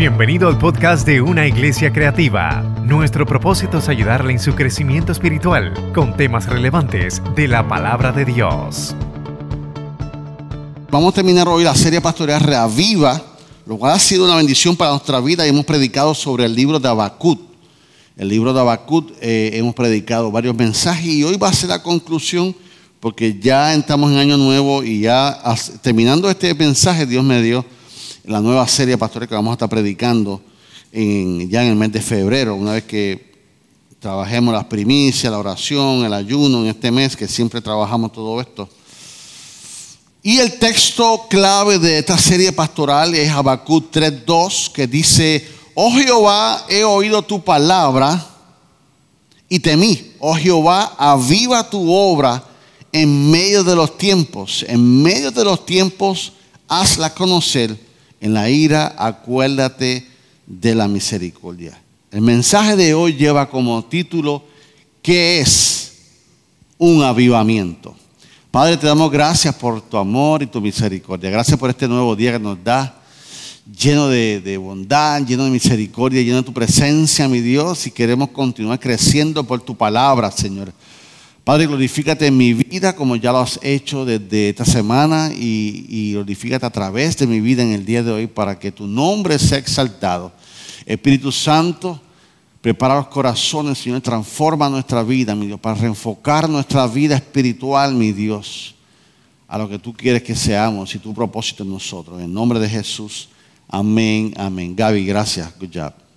Bienvenido al podcast de Una Iglesia Creativa. Nuestro propósito es ayudarle en su crecimiento espiritual con temas relevantes de la palabra de Dios. Vamos a terminar hoy la serie pastoral Reaviva, lo cual ha sido una bendición para nuestra vida y hemos predicado sobre el libro de Abacut. El libro de Abacut eh, hemos predicado varios mensajes y hoy va a ser la conclusión porque ya estamos en año nuevo y ya terminando este mensaje Dios me dio la nueva serie pastoral que vamos a estar predicando ya en el mes de febrero, una vez que trabajemos las primicias, la oración, el ayuno en este mes, que siempre trabajamos todo esto. Y el texto clave de esta serie pastoral es Habacuc 3.2, que dice, oh Jehová, he oído tu palabra y temí. Oh Jehová, aviva tu obra en medio de los tiempos. En medio de los tiempos, hazla conocer en la ira, acuérdate de la misericordia. El mensaje de hoy lleva como título, ¿qué es un avivamiento? Padre, te damos gracias por tu amor y tu misericordia. Gracias por este nuevo día que nos da, lleno de, de, bondad, lleno de misericordia, lleno de tu presencia, mi Dios, y queremos continuar creciendo por tu palabra, Señor. Padre, glorifícate en mi vida como ya lo has hecho desde esta semana y, glorifícate a través de mi vida en el día de hoy para que tu nombre sea exaltado. Espíritu Santo, prepara los corazones, Señor, transforma nuestra vida, mi Dios, para reenfocar nuestra vida espiritual, mi Dios, a lo que tú quieres que seamos y tu propósito en nosotros. En nombre de Jesús, amén, amén. Gaby, gracias. Good job.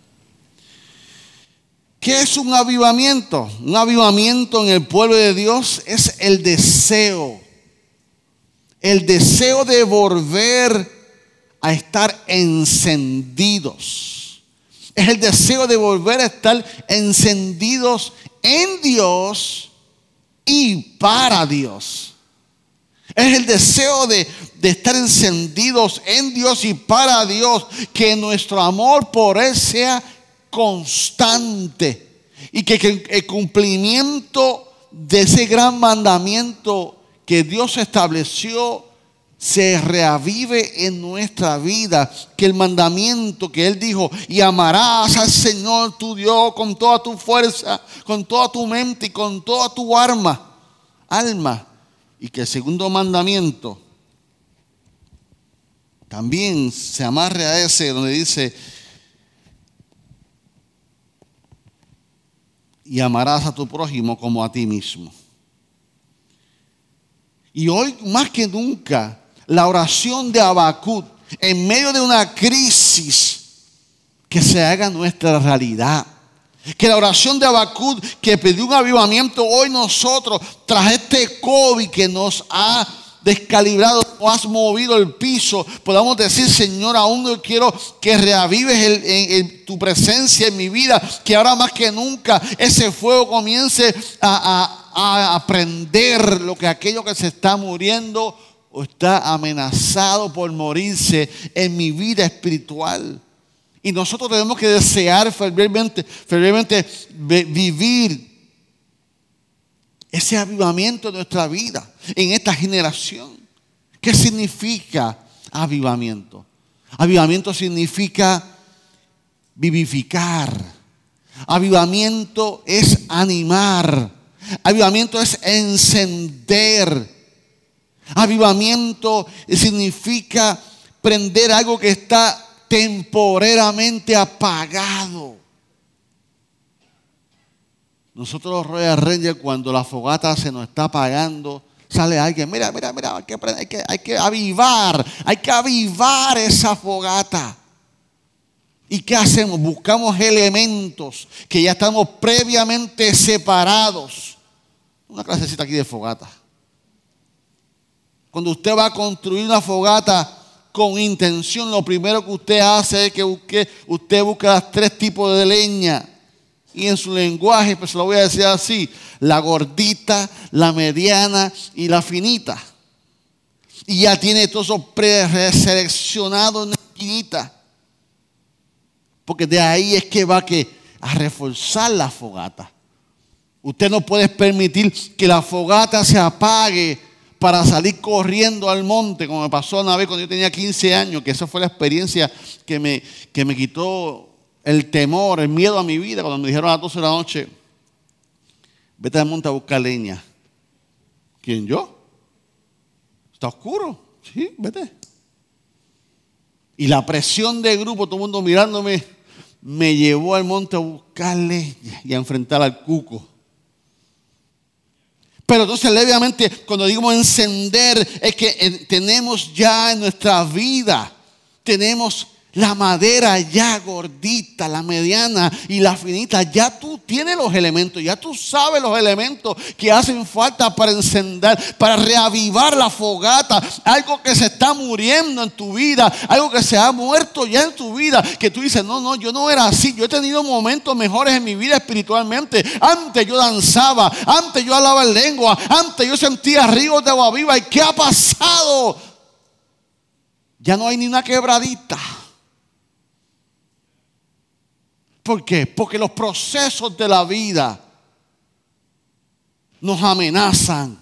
¿Qué es un avivamiento? Un avivamiento en el pueblo de Dios es el deseo. El deseo de volver a estar encendidos. Es el deseo de volver a estar encendidos en Dios y para Dios. Es el deseo de, de, estar encendidos en Dios y para Dios. Que nuestro amor por Él sea constante y que, el cumplimiento de ese gran mandamiento que Dios estableció se reavive en nuestra vida, que el mandamiento que Él dijo, y amarás al Señor tu Dios con toda tu fuerza, con toda tu mente y con toda tu alma, alma, y que el segundo mandamiento también se amarre a ese donde dice, y amarás a tu prójimo como a ti mismo. Y hoy más que nunca, la oración de Abacut en medio de una crisis que se haga nuestra realidad. Que la oración de Abacut que pidió un avivamiento hoy nosotros, tras este COVID que nos ha descalibrado, o has movido el piso, podamos decir, Señor, aún no quiero que reavives tu presencia en mi vida, que ahora más que nunca ese fuego comience a, a, aprender lo que aquello que se está muriendo o está amenazado por morirse en mi vida espiritual. Y nosotros tenemos que desear fervientemente, fervientemente vivir ese avivamiento de nuestra vida en esta generación. ¿Qué significa avivamiento? Avivamiento significa vivificar. Avivamiento es animar. Avivamiento es encender. Avivamiento significa prender algo que está temporeramente apagado. Nosotros los Royal Rangers, cuando la fogata se nos está apagando, sale alguien, mira, mira, mira, hay que, hay que, hay que avivar, hay que avivar esa fogata. ¿Y qué hacemos? Buscamos elementos que ya estamos previamente separados. Una clasecita aquí de fogata. Cuando usted va a construir una fogata con intención, lo primero que usted hace es que busque, usted busca tres tipos de leña y en su lenguaje, pues lo voy a decir así, la gordita, la mediana y la finita. Y ya tiene todo eso preseleccionado en la esquinita. Porque de ahí es que va a reforzar la fogata. Usted no puede permitir que la fogata se apague para salir corriendo al monte, como me pasó una vez cuando yo tenía 15 años, que esa fue la experiencia que me, que me quitó el temor, el miedo a mi vida, cuando me dijeron a las 12 de la noche, vete al monte a buscar leña. ¿Quién yo? Está oscuro. Sí, vete. Y la presión de grupo, todo el mundo mirándome, me llevó al monte a buscarle y a enfrentar al cuco. Pero entonces levemente, cuando digo encender, es que eh, tenemos ya en nuestra vida, tenemos la madera ya gordita, la mediana y la finita, ya tú tienes los elementos, ya tú sabes los elementos que hacen falta para encender, para reavivar la fogata, algo que se está muriendo en tu vida, algo que se ha muerto ya en tu vida, que tú dices, no, no, yo no era así, yo he tenido momentos mejores en mi vida espiritualmente, antes yo danzaba, antes yo hablaba en lengua, antes yo sentía ríos de agua viva, ¿y qué ha pasado? Ya no hay ni una quebradita. ¿Por qué? Porque los procesos de la vida nos amenazan.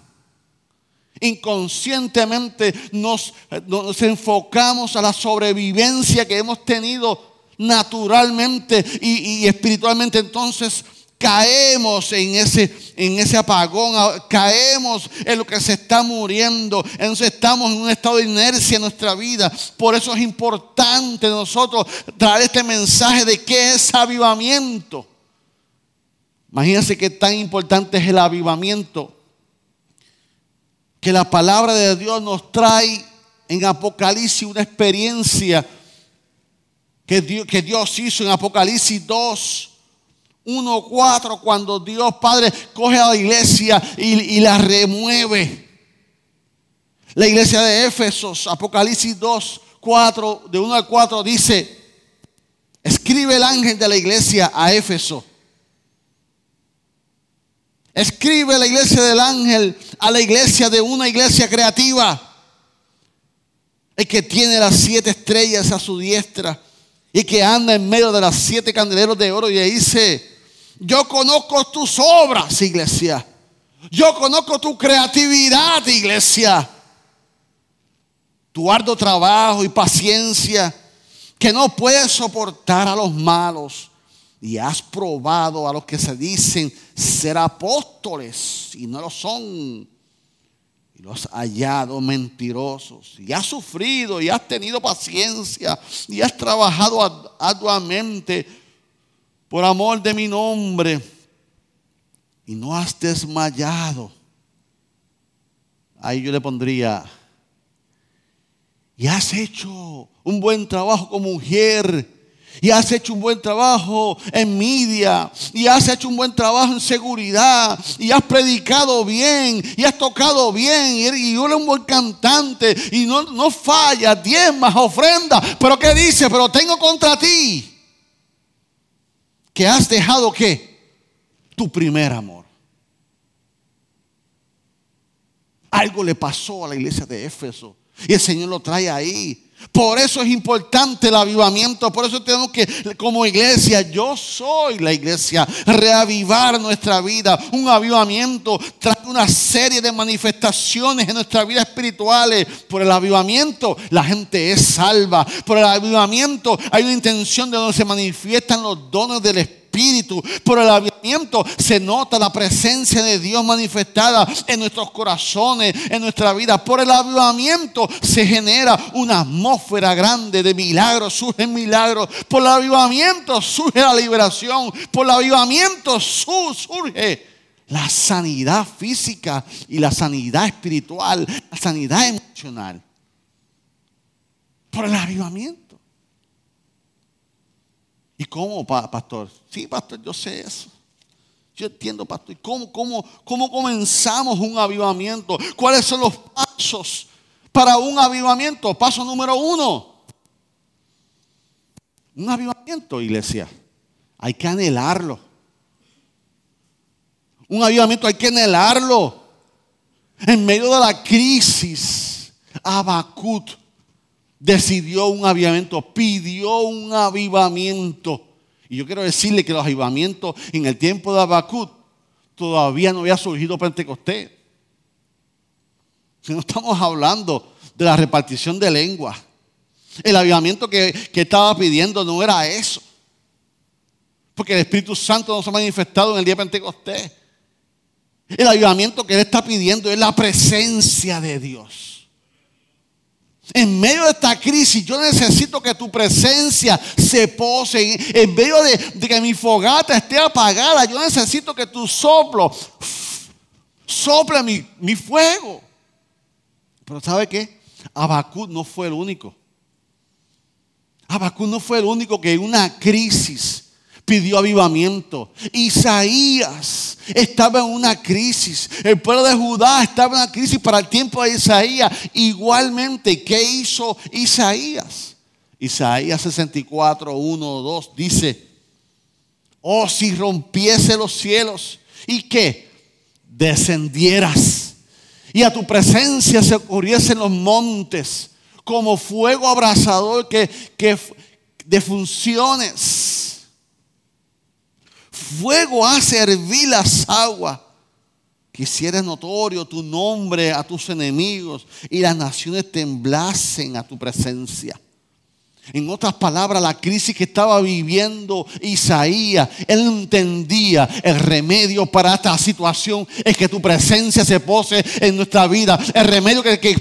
Inconscientemente nos, nos, enfocamos a la sobrevivencia que hemos tenido naturalmente y, y espiritualmente. Entonces caemos en ese, en ese apagón, caemos en lo que se está muriendo, entonces estamos en un estado de inercia en nuestra vida. Por eso es importante nosotros traer este mensaje de qué es avivamiento. Imagínense qué tan importante es el avivamiento. Que la palabra de Dios nos trae en Apocalipsis una experiencia que Dios hizo en Apocalipsis 2 1.4 cuando Dios Padre coge a la iglesia y, la remueve. La iglesia de Éfesos, Apocalipsis 2, 4, de 1 al 4 dice, escribe el ángel de la iglesia a Éfeso. Escribe la iglesia del ángel a la iglesia de una iglesia creativa. El que tiene las siete estrellas a su diestra y que anda en medio de las siete candeleros de oro y dice, yo conozco tus obras, iglesia. Yo conozco tu creatividad, iglesia. Tu arduo trabajo y paciencia que no puedes soportar a los malos. Y has probado a los que se dicen ser apóstoles y no lo son. Y los has hallado mentirosos. Y has sufrido y has tenido paciencia y has trabajado arduamente por amor de mi nombre y no has desmayado. Ahí yo le pondría, y has hecho un buen trabajo como mujer, y has hecho un buen trabajo en media, y has hecho un buen trabajo en seguridad, y has predicado bien, y has tocado bien, y eres un buen cantante, y no, no falla, más ofrenda, pero ¿qué dice? Pero tengo contra ti que has dejado qué? Tu primer amor. Algo le pasó a la iglesia de Éfeso y el Señor lo trae ahí. Por eso es importante el avivamiento. Por eso tenemos que, como iglesia, yo soy la iglesia, reavivar nuestra vida. Un avivamiento trae una serie de manifestaciones en nuestra vida espirituales. Por el avivamiento, la gente es salva. Por el avivamiento, hay una intención de donde se manifiestan los dones del Espíritu Por el avivamiento se nota la presencia de Dios manifestada en nuestros corazones, en nuestra vida. Por el avivamiento se genera una atmósfera grande de milagros, surgen milagros. Por el avivamiento surge la liberación. Por el avivamiento surge la sanidad física y la sanidad espiritual, la sanidad emocional. Por el avivamiento. ¿Y cómo, pastor? Sí, pastor, yo sé eso. Yo entiendo, pastor. ¿Cómo, cómo, cómo comenzamos un avivamiento? ¿Cuáles son los pasos para un avivamiento? Paso número uno. Un avivamiento, iglesia. Hay que anhelarlo. Un avivamiento hay que anhelarlo. En medio de la crisis, Abacut decidió un avivamiento, pidió un avivamiento. Y yo quiero decirle que los avivamientos en el tiempo de Abacut todavía no había surgido Pentecostés. No estamos hablando de la repartición de lengua. El avivamiento que, que estaba pidiendo no era eso. Porque el Espíritu Santo no se ha manifestado en el día de Pentecostés. El avivamiento que Él está pidiendo es la presencia de Dios. En medio de esta crisis, yo necesito que tu presencia se pose. En medio de, que mi fogata esté apagada, yo necesito que tu soplo sople mi, mi fuego. Pero ¿sabe qué? Abacud no fue el único. Abacud no fue el único que en una crisis pidió avivamiento. Isaías estaba en una crisis. El pueblo de Judá estaba en una crisis para el tiempo de Isaías. Igualmente, ¿qué hizo Isaías? Isaías 64, 1, 2 dice, oh si rompiese los cielos y que descendieras y a tu presencia se ocurriesen los montes como fuego abrasador que, que de funciones fuego hace hervir las aguas. Quisiera notorio tu nombre a tus enemigos y las naciones temblasen a tu presencia. En otras palabras, la crisis que estaba viviendo Isaías, él entendía el remedio para esta situación es que tu presencia se pose en nuestra vida. El remedio que, que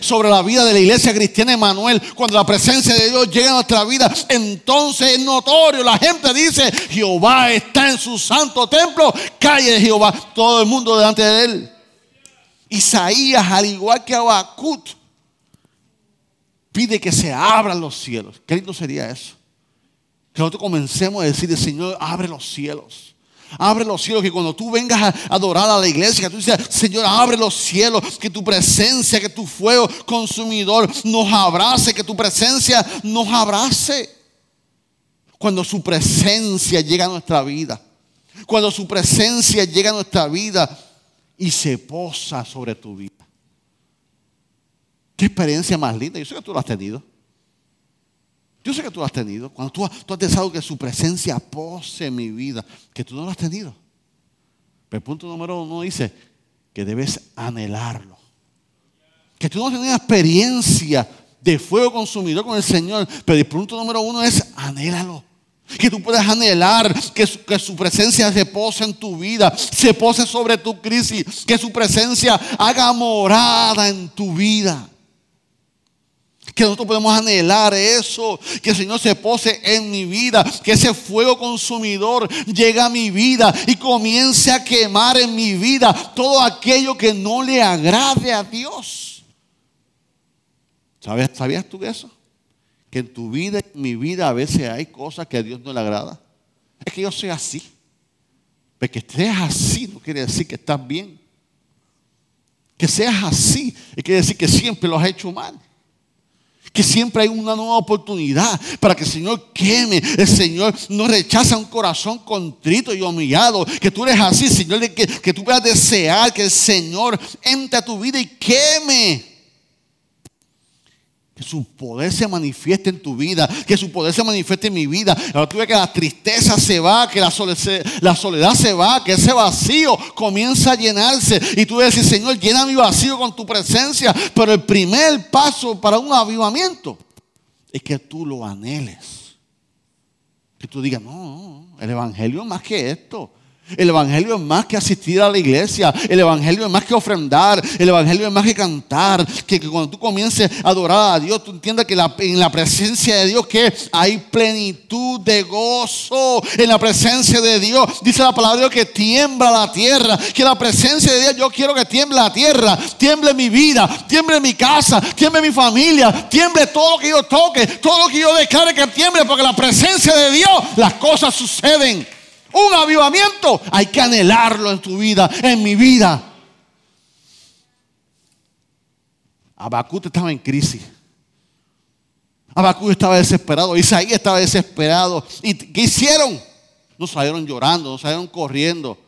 sobre la vida de la iglesia cristiana Emanuel. Cuando la presencia de Dios llega a nuestra vida, entonces es notorio. La gente dice, Jehová está en su santo templo. Calle Jehová. Todo el mundo delante de él. Isaías, al igual que Abacut, pide que se abran los cielos. Qué lindo sería eso. Que nosotros comencemos a decir, Señor, abre los cielos. Abre los cielos, que cuando tú vengas a adorar a la iglesia, que tú dices, Señor, abre los cielos, que tu presencia, que tu fuego consumidor nos abrace, que tu presencia nos abrace. Cuando su presencia llega a nuestra vida, cuando su presencia llega a nuestra vida y se posa sobre tu vida. Qué experiencia más linda. Yo sé que tú lo has tenido. Yo sé que tú lo has tenido. Cuando tú, has deseado que su presencia pose mi vida, que tú no lo has tenido. Pero el punto número uno dice que debes anhelarlo. Que tú no tenido experiencia de fuego consumidor con el Señor. Pero el punto número uno es anhélalo. Que tú puedas anhelar que su, que su, presencia se pose en tu vida, se pose sobre tu crisis, que su presencia haga morada en tu vida que nosotros podemos anhelar eso, que el Señor se pose en mi vida, que ese fuego consumidor llegue a mi vida y comience a quemar en mi vida todo aquello que no le agrade a Dios. ¿Sabías, ¿Sabías tú eso? Que en tu vida en mi vida a veces hay cosas que a Dios no le agrada. Es que yo soy así. Pero que seas así no quiere decir que estás bien. Que seas así, quiere decir que siempre lo has hecho mal que siempre hay una nueva oportunidad para que el Señor queme. El Señor no rechaza un corazón contrito y humillado. Que tú eres así, Señor, que, que tú puedas desear que el Señor entre a tu vida y queme. Que su poder se manifieste en tu vida, que su poder se manifieste en mi vida. Ahora tú ves que la tristeza se va, que la soledad, se va, que ese vacío comienza a llenarse. Y tú decir, Señor, llena mi vacío con tu presencia. Pero el primer paso para un avivamiento es que tú lo anheles. Que tú digas, no, el Evangelio es más que esto. El Evangelio es más que asistir a la iglesia. El Evangelio es más que ofrendar. El Evangelio es más que cantar. Que, cuando tú comiences a adorar a Dios, tú entiendas que en la presencia de Dios que hay plenitud de gozo. En la presencia de Dios. Dice la palabra de Dios que tiembla la tierra. Que la presencia de Dios yo quiero que tiemble la tierra. Tiemble mi vida. Tiemble mi casa. Tiemble mi familia. Tiemble todo que yo toque. Todo que yo declare que tiemble. Porque la presencia de Dios las cosas suceden un avivamiento, hay que anhelarlo en tu vida, en mi vida. Abacut estaba en crisis. Abacut estaba desesperado. Isaías estaba desesperado. ¿Y qué hicieron? No salieron llorando, no salieron corriendo.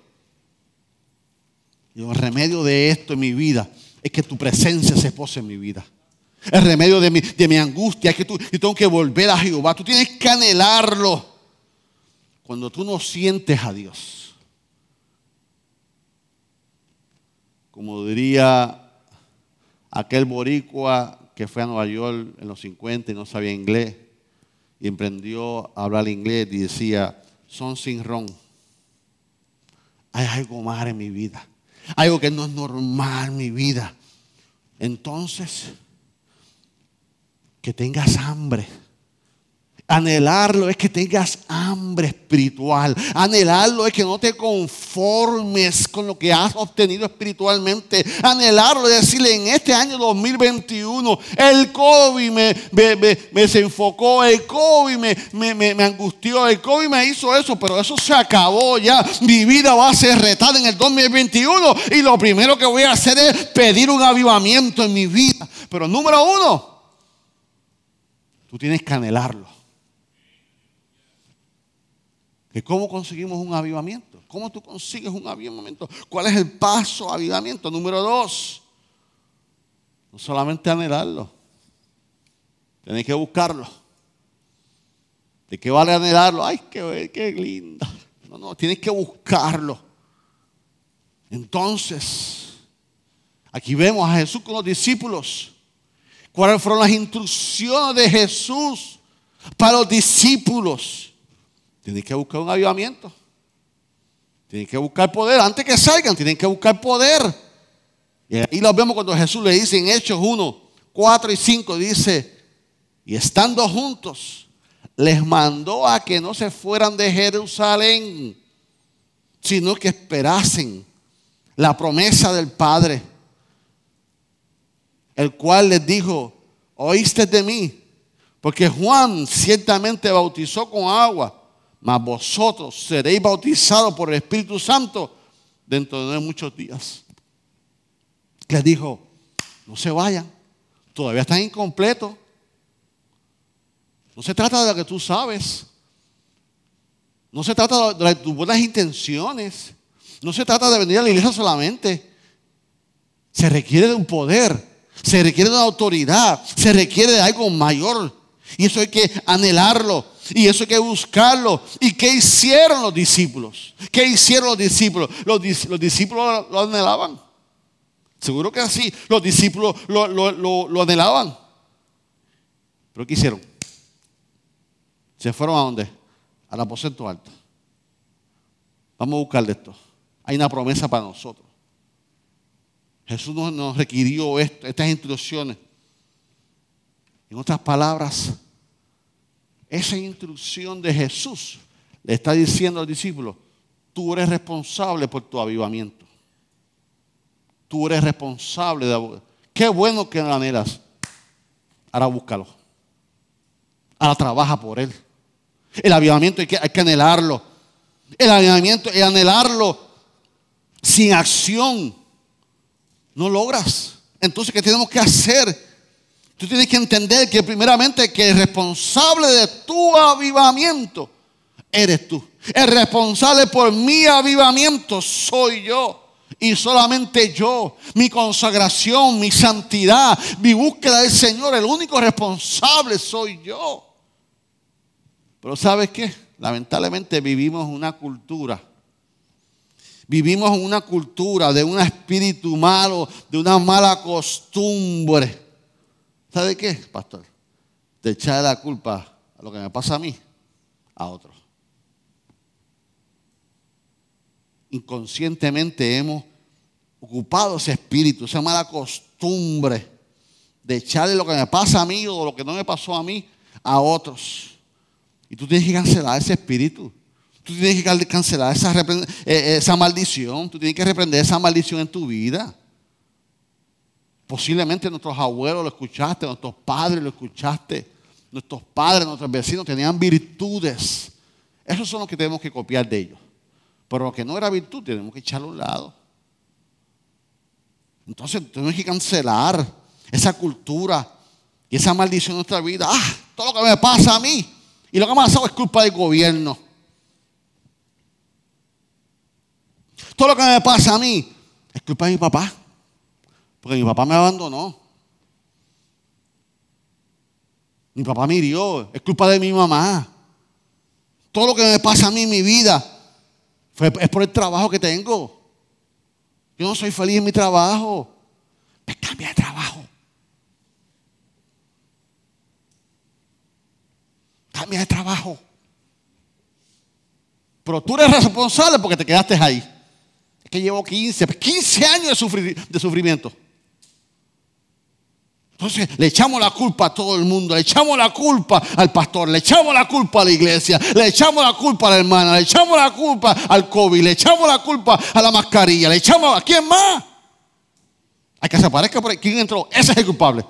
Y el remedio de esto en mi vida es que tu presencia se pose en mi vida. El remedio de mi, de mi angustia es que tú, yo tengo que volver a Jehová. Tú tienes que anhelarlo. Cuando tú no sientes a Dios, como diría aquel boricua que fue a Nueva York en los 50 y no sabía inglés y emprendió a hablar inglés y decía, son sin ron. Hay algo más en mi vida. Algo que no es normal en mi vida. Entonces, que tengas hambre Anhelarlo es que tengas hambre espiritual. Anhelarlo es que no te conformes con lo que has obtenido espiritualmente. Anhelarlo es decirle en este año 2021, el COVID me, me, desenfocó, el COVID me, me, angustió, el COVID me hizo eso, pero eso se acabó ya. Mi vida va a ser retada en el 2021 y lo primero que voy a hacer es pedir un avivamiento en mi vida. Pero número uno, tú tienes que anhelarlo. ¿Cómo conseguimos un avivamiento? ¿Cómo tú consigues un avivamiento? ¿Cuál es el paso avivamiento? Número dos, no solamente anhelarlo, tienes que buscarlo. ¿De qué vale anhelarlo? Ay, qué, qué linda. No, no, tienes que buscarlo. Entonces, aquí vemos a Jesús con los discípulos. ¿Cuáles fueron las instrucciones de Jesús para los discípulos? Tienen que buscar un avivamiento. Tienen que buscar poder. Antes que salgan, tienen que buscar poder. Y ahí lo vemos cuando Jesús le dice en Hechos 1, 4 y 5, dice, y estando juntos, les mandó a que no se fueran de Jerusalén, sino que esperasen la promesa del Padre, el cual les dijo, oíste de mí, porque Juan ciertamente bautizó con agua mas vosotros seréis bautizados por el Espíritu Santo dentro de muchos días. Les dijo, no se vayan, todavía están incompletos. No se trata de lo que tú sabes. No se trata de tus buenas intenciones. No se trata de venir a la iglesia solamente. Se requiere de un poder. Se requiere de una autoridad. Se requiere de algo mayor. Y eso hay que anhelarlo. Y eso hay que buscarlo. ¿Y qué hicieron los discípulos? ¿Qué hicieron los discípulos? Los, discípulos lo, anhelaban. Seguro que así. Los discípulos lo, anhelaban. ¿Pero qué hicieron? Se fueron a dónde? Al aposento alto. Vamos a buscar de esto. Hay una promesa para nosotros. Jesús nos, requirió estas instrucciones. En otras palabras, esa instrucción de Jesús le está diciendo al discípulo, tú eres responsable por tu avivamiento. Tú eres responsable de... Qué bueno que lo anhelas. Ahora búscalo. Ahora trabaja por él. El avivamiento hay que, hay que anhelarlo. El avivamiento es anhelarlo sin acción. No logras. Entonces, ¿qué tenemos que hacer? Tú tienes que entender que primeramente que el responsable de tu avivamiento eres tú. El responsable por mi avivamiento soy yo. Y solamente yo, mi consagración, mi santidad, mi búsqueda del Señor, el único responsable soy yo. Pero ¿sabes qué? Lamentablemente vivimos una cultura. Vivimos una cultura de un espíritu malo, de una mala costumbre ¿Sabe qué, pastor? De echar la culpa a lo que me pasa a mí, a otros. Inconscientemente hemos ocupado ese espíritu, esa mala costumbre de echarle lo que me pasa a mí o lo que no me pasó a mí a otros. Y tú tienes que cancelar ese espíritu. Tú tienes que cancelar esa, eh, esa maldición. Tú tienes que reprender esa maldición en tu vida. Posiblemente nuestros abuelos lo escuchaste, nuestros padres lo escuchaste, nuestros padres, nuestros vecinos tenían virtudes. Esos son los que tenemos que copiar de ellos. Pero lo que no era virtud tenemos que echarlo a un lado. Entonces tenemos que cancelar esa cultura y esa maldición de nuestra vida. Ah, todo lo que me pasa a mí y lo que me ha pasado es culpa del gobierno. Todo lo que me pasa a mí es culpa de mi papá. Porque mi papá me abandonó. Mi papá me hirió. Es culpa de mi mamá. Todo lo que me pasa a mí en mi vida fue, es por el trabajo que tengo. Yo no soy feliz en mi trabajo. Me cambia de trabajo. Cambia de trabajo. Pero tú eres responsable porque te quedaste ahí. Es que llevo 15, 15 años de sufrimiento. Entonces le echamos la culpa a todo el mundo, le echamos la culpa al pastor, le echamos la culpa a la iglesia, le echamos la culpa a la hermana, le echamos la culpa al COVID, le echamos la culpa a la mascarilla, le echamos a quién más. Hay que se aparezca por ahí. ¿Quién entró? Ese es el culpable.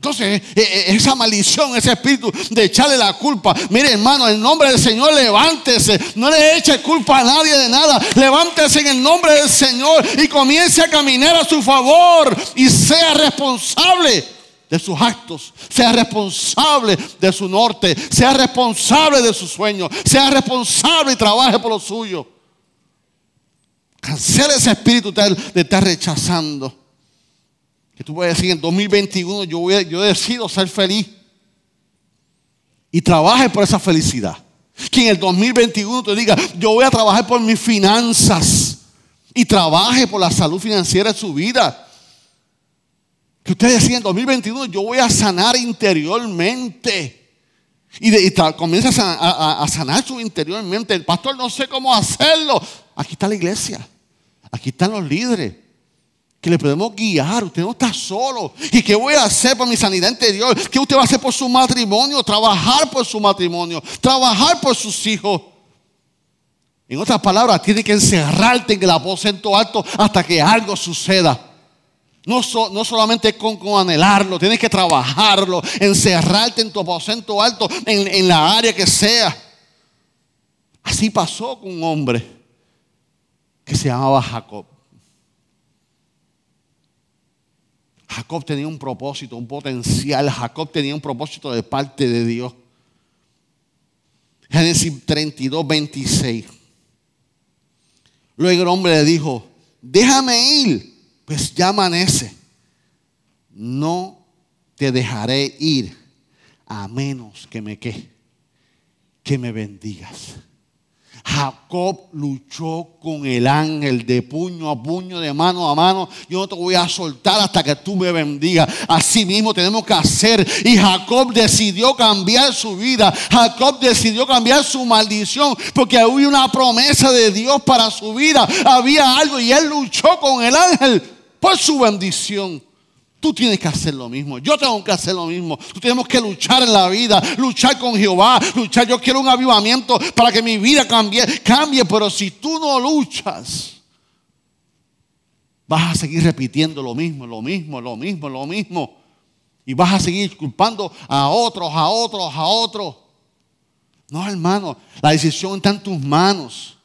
Entonces, eh, eh, esa maldición, ese espíritu de echarle la culpa. Mire, hermano, en nombre del Señor, levántese. No le eche culpa a nadie de nada. Levántese en el nombre del Señor y comience a caminar a su favor y sea responsable de sus actos, sea responsable de su norte, sea responsable de sus sueños, sea responsable y trabaje por lo suyo. Cancela ese espíritu de estar rechazando. Que tú puedes decir en 2021 yo, voy, yo decido ser feliz. Y trabaje por esa felicidad. Que en el 2021 te diga, yo voy a trabajar por mis finanzas. Y trabaje por la salud financiera de su vida. Que usted decida en 2021 yo voy a sanar interiormente. Y, comienza a, a, sanar su interiormente. El pastor no sé cómo hacerlo. Aquí está la iglesia. Aquí están los líderes que le podemos guiar. Usted no está solo. ¿Y qué voy a hacer por mi sanidad interior? ¿Qué usted va a hacer por su matrimonio? Trabajar por su matrimonio. Trabajar por sus hijos. En otras palabras, tiene que encerrarte en el aposento alto hasta que algo suceda. No, no solamente con, con, anhelarlo, tienes que trabajarlo, encerrarte en tu aposento alto, en, en la área que sea. Así pasó con un hombre que se llamaba Jacob. Jacob tenía un propósito, un potencial. Jacob tenía un propósito de parte de Dios. Génesis 32, 26. Luego el hombre le dijo, déjame ir, pues ya amanece. No te dejaré ir a menos que me que, que me bendigas. Jacob luchó con el ángel de puño a puño, de mano a mano. Yo no te voy a soltar hasta que tú me bendigas. Así mismo tenemos que hacer. Y Jacob decidió cambiar su vida. Jacob decidió cambiar su maldición porque había una promesa de Dios para su vida. Había algo y él luchó con el ángel por su bendición. Tú tienes que hacer lo mismo. Yo tengo que hacer lo mismo. Tú tenemos que luchar en la vida, luchar con Jehová, luchar. Yo quiero un avivamiento para que mi vida cambie, cambie. Pero si tú no luchas, vas a seguir repitiendo lo mismo, lo mismo, lo mismo, lo mismo. Y vas a seguir culpando a otros, a otros, a otros. No, hermano, la decisión está en tus manos.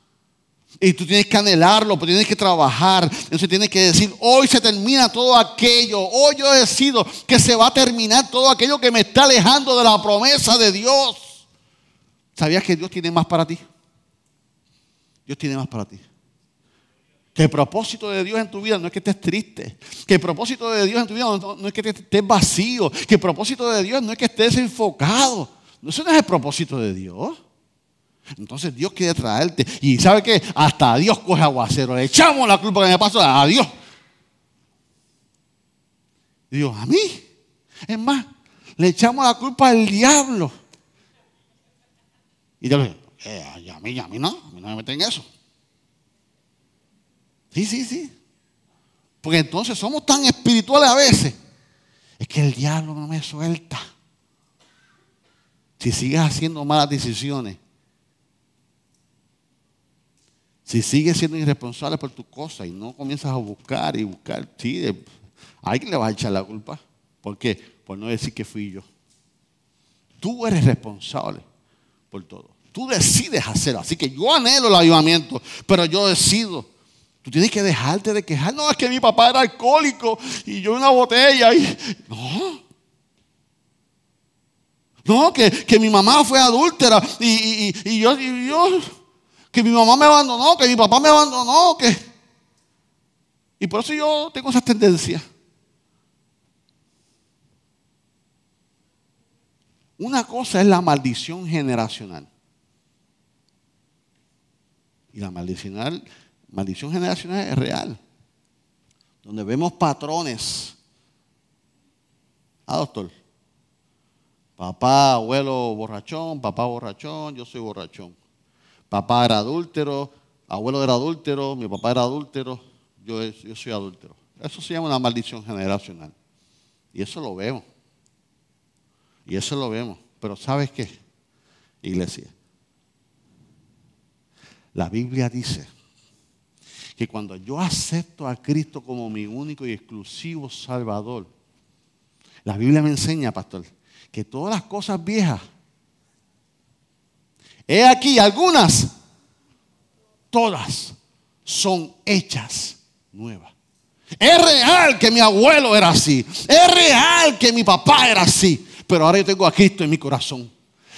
Y tú tienes que anhelarlo, pero tienes que trabajar. Entonces tienes que decir, hoy se termina todo aquello. Hoy yo decido que se va a terminar todo aquello que me está alejando de la promesa de Dios. ¿Sabías que Dios tiene más para ti? Dios tiene más para ti. Que el propósito de Dios en tu vida no es que estés triste. Que el propósito de Dios en tu vida no, es que estés vacío. Que el propósito de Dios no es que estés enfocado. Eso no es el propósito de Dios. Entonces Dios quiere traerte. Y ¿sabe qué? Hasta Dios coge aguacero. Le echamos la culpa que me pasó a Dios. Dios, a mí. Es más, le echamos la culpa al diablo. Y Dios le eh, a mí, a mí no, a mí no me meten en eso. Sí, sí, sí. Porque entonces somos tan espirituales a veces. Es que el diablo no me suelta. Si sigues haciendo malas decisiones, si sigues siendo irresponsable por tu cosa y no comienzas a buscar y buscar, sí, a alguien le vas a echar la culpa. ¿Por qué? Por no decir que fui yo. Tú eres responsable por todo. Tú decides hacerlo. Así que yo anhelo el avivamiento, pero yo decido. Tú tienes que dejarte de quejar. No, es que mi papá era alcohólico y yo una botella. Y... No. No, que, que mi mamá fue adúltera y, y yo, y yo que mi mamá me abandonó, que mi papá me abandonó, que... Y por eso yo tengo esa tendencia. Una cosa es la maldición generacional. Y la maldición generacional es real. Donde vemos patrones. Ah, doctor. Papá, abuelo borrachón, papá borrachón, yo soy borrachón. Papá era adúltero, abuelo era adúltero, mi papá era adúltero, yo, yo soy adúltero. Eso se llama una maldición generacional. Y eso lo vemos. Y eso lo vemos. Pero ¿sabes qué, iglesia? La Biblia dice que cuando yo acepto a Cristo como mi único y exclusivo Salvador, la Biblia me enseña, pastor, que todas las cosas viejas, he aquí algunas, todas son hechas nuevas. Es real que mi abuelo era así. Es real que mi papá era así. Pero ahora yo tengo a Cristo en mi corazón.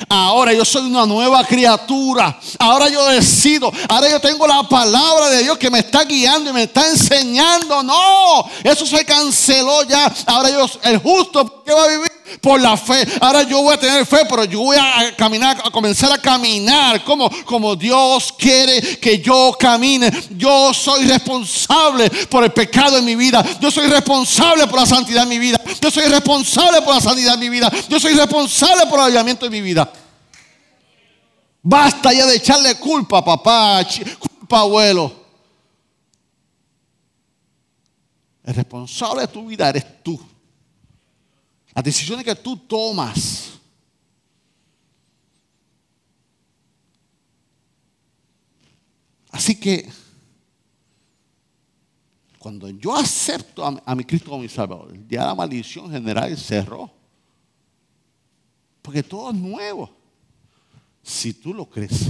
Ahora yo soy una nueva criatura. Ahora yo decido. Ahora yo tengo la palabra de Dios que me está guiando y me está enseñando. No, eso se canceló ya. Ahora yo, el justo, ¿qué va a vivir? Por la fe. Ahora yo voy a tener fe, pero yo voy a caminar, a comenzar a caminar como, como Dios quiere que yo camine. Yo soy responsable por el pecado en mi vida. Yo soy responsable por la santidad en mi vida. Yo soy responsable por la sanidad en mi vida. Yo soy responsable por el avivamiento en mi vida. Basta ya de echarle culpa, papá, culpa, abuelo. El responsable de tu vida eres tú. Las decisiones que tú tomas. Así que, cuando yo acepto a, mi Cristo como mi Salvador, de la maldición general cerró. Porque todo es nuevo. Si tú lo crees,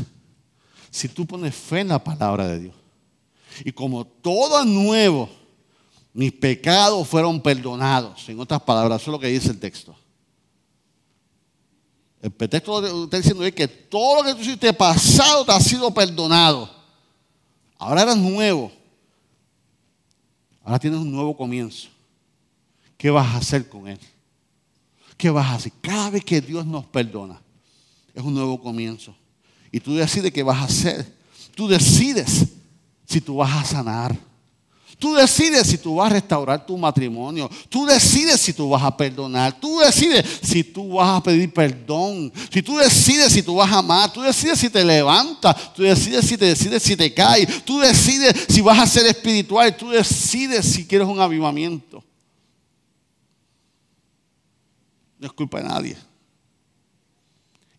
si tú pones fe en la palabra de Dios, y como todo es nuevo, mis pecados fueron perdonados. En otras palabras, eso es lo que dice el texto. El texto está diciendo es que todo lo que tú hiciste pasado te ha sido perdonado. Ahora eres nuevo. Ahora tienes un nuevo comienzo. ¿Qué vas a hacer con él? ¿Qué vas a hacer? Cada vez que Dios nos perdona, es un nuevo comienzo. Y tú decides qué vas a hacer. Tú decides si tú vas a sanar. Tú decides si tú vas a restaurar tu matrimonio. Tú decides si tú vas a perdonar. Tú decides si tú vas a pedir perdón. Si tú decides si tú vas a amar. Tú decides si te levantas. Tú decides si te decides si te caes. Tú decides si vas a ser espiritual. Tú decides si quieres un avivamiento. No es culpa de nadie.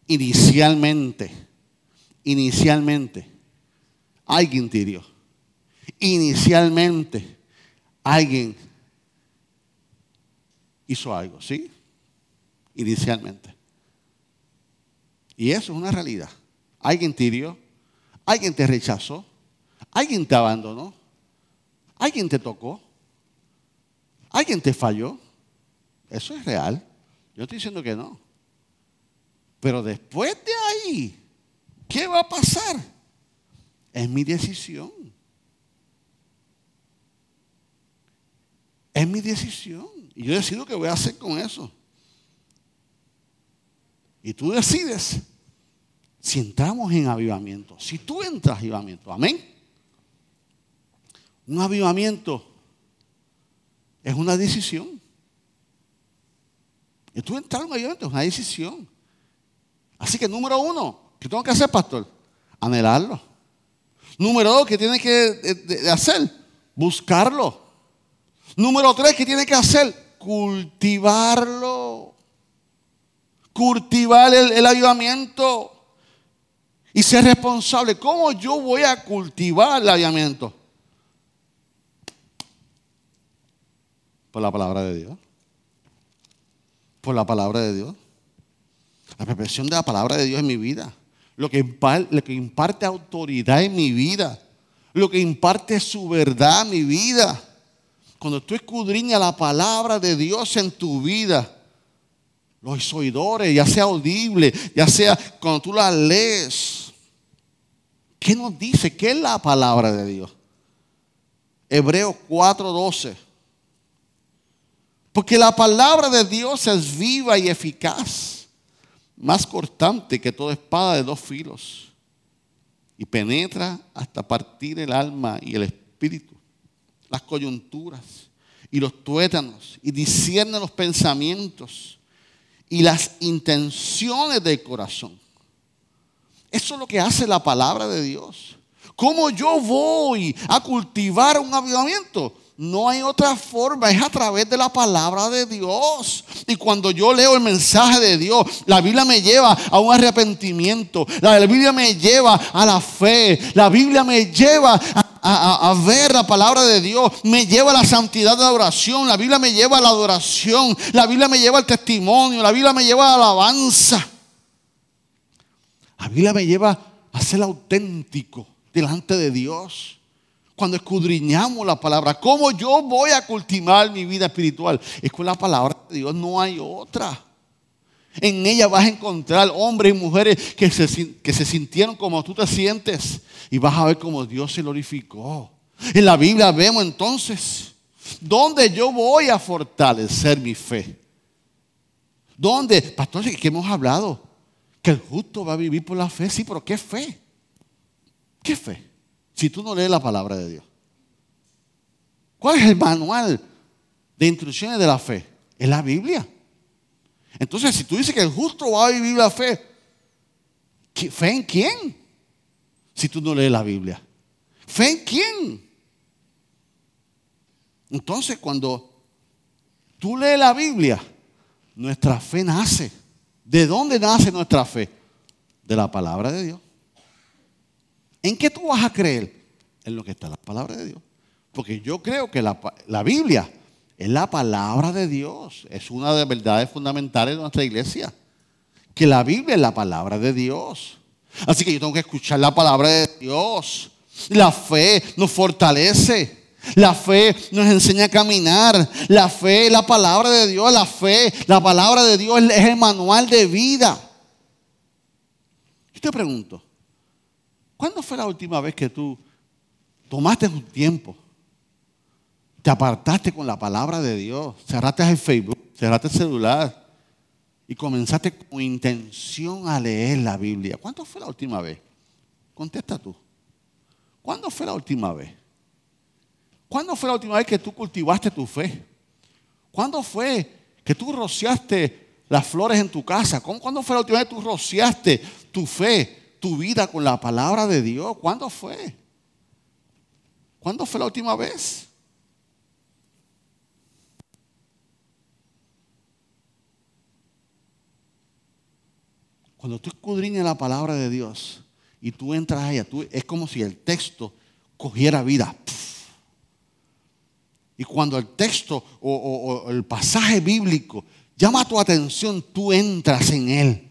Inicialmente, inicialmente, alguien te inicialmente alguien hizo algo, ¿sí? Inicialmente. Y eso es una realidad. Alguien te alguien te rechazó, alguien te abandonó, alguien te tocó, alguien te falló. Eso es real. Yo estoy diciendo que no. Pero después de ahí, ¿qué va a pasar? Es mi decisión. Es mi decisión. Y yo decido qué voy a hacer con eso. Y tú decides si entramos en avivamiento. Si tú entras en avivamiento. Amén. Un avivamiento es una decisión. Y tú entrar en un avivamiento es una decisión. Así que número uno, ¿qué tengo que hacer, pastor? Anhelarlo. Número dos, ¿qué tiene que hacer? Buscarlo. Número tres, ¿qué tiene que hacer? Cultivarlo. Cultivar el, ayudamiento. Y ser responsable. ¿Cómo yo voy a cultivar el ayudamiento? Por la palabra de Dios. Por la palabra de Dios. La perfección de la palabra de Dios en mi vida. Lo que, imparte, lo que imparte autoridad en mi vida. Lo que imparte su verdad en mi vida cuando tú escudriñas la palabra de Dios en tu vida, los oidores, ya sea audible, ya sea cuando tú la lees, ¿qué nos dice? ¿Qué es la palabra de Dios? Hebreos 4:12. Porque la palabra de Dios es viva y eficaz, más cortante que toda espada de dos filos, y penetra hasta partir el alma y el espíritu las coyunturas y los tuétanos y discierne los pensamientos y las intenciones del corazón. Eso es lo que hace la palabra de Dios. ¿Cómo yo voy a cultivar un avivamiento? No hay otra forma, es a través de la palabra de Dios. Y cuando yo leo el mensaje de Dios, la Biblia me lleva a un arrepentimiento, la Biblia me lleva a la fe, la Biblia me lleva a, ver la palabra de Dios, me lleva a la santidad de la oración, la Biblia me lleva a la adoración, la Biblia me lleva al testimonio, la Biblia me lleva a la alabanza. La Biblia me lleva a ser auténtico delante de Dios cuando escudriñamos la palabra. ¿Cómo yo voy a cultivar mi vida espiritual? Es con la palabra de Dios, no hay otra. En ella vas a encontrar hombres y mujeres que se, sintieron como tú te sientes. Y vas a ver cómo Dios se glorificó. En la Biblia vemos entonces dónde yo voy a fortalecer mi fe. ¿Dónde? Pastor, que hemos hablado que el justo va a vivir por la fe. Sí, pero ¿qué fe? ¿Qué fe? Si tú no lees la palabra de Dios? ¿Cuál es el manual de instrucciones de la fe? Es la Biblia. Entonces, si tú dices que el justo va a vivir la fe, ¿fe en quién? Si tú no lees la Biblia. ¿Fe en quién? Entonces, cuando tú lees la Biblia, nuestra fe nace. ¿De dónde nace nuestra fe? De la palabra de Dios. ¿En qué tú vas a creer? En lo que está la palabra de Dios. Porque yo creo que la, la Biblia es la palabra de Dios. Es una de las verdades fundamentales de nuestra iglesia. Que la Biblia es la palabra de Dios. Así que yo tengo que escuchar la palabra de Dios. La fe nos fortalece. La fe nos enseña a caminar. La fe es la palabra de Dios. La fe, la palabra de Dios es el manual de vida. Yo te pregunto, ¿Cuándo fue la última vez que tú tomaste un tiempo, te apartaste con la palabra de Dios, cerraste el Facebook, cerraste el celular y comenzaste con intención a leer la Biblia? ¿Cuándo fue la última vez? Contesta tú. ¿Cuándo fue la última vez? ¿Cuándo fue la última vez que tú cultivaste tu fe? ¿Cuándo fue que tú rociaste las flores en tu casa? ¿Cuándo fue la última vez que tú rociaste tu fe? Tu vida con la palabra de Dios? ¿Cuándo fue? ¿Cuándo fue la última vez? Cuando tú escudriñas la palabra de Dios y tú entras a ella, es como si el texto cogiera vida. Y cuando el texto o el pasaje bíblico llama tu atención, tú entras en él.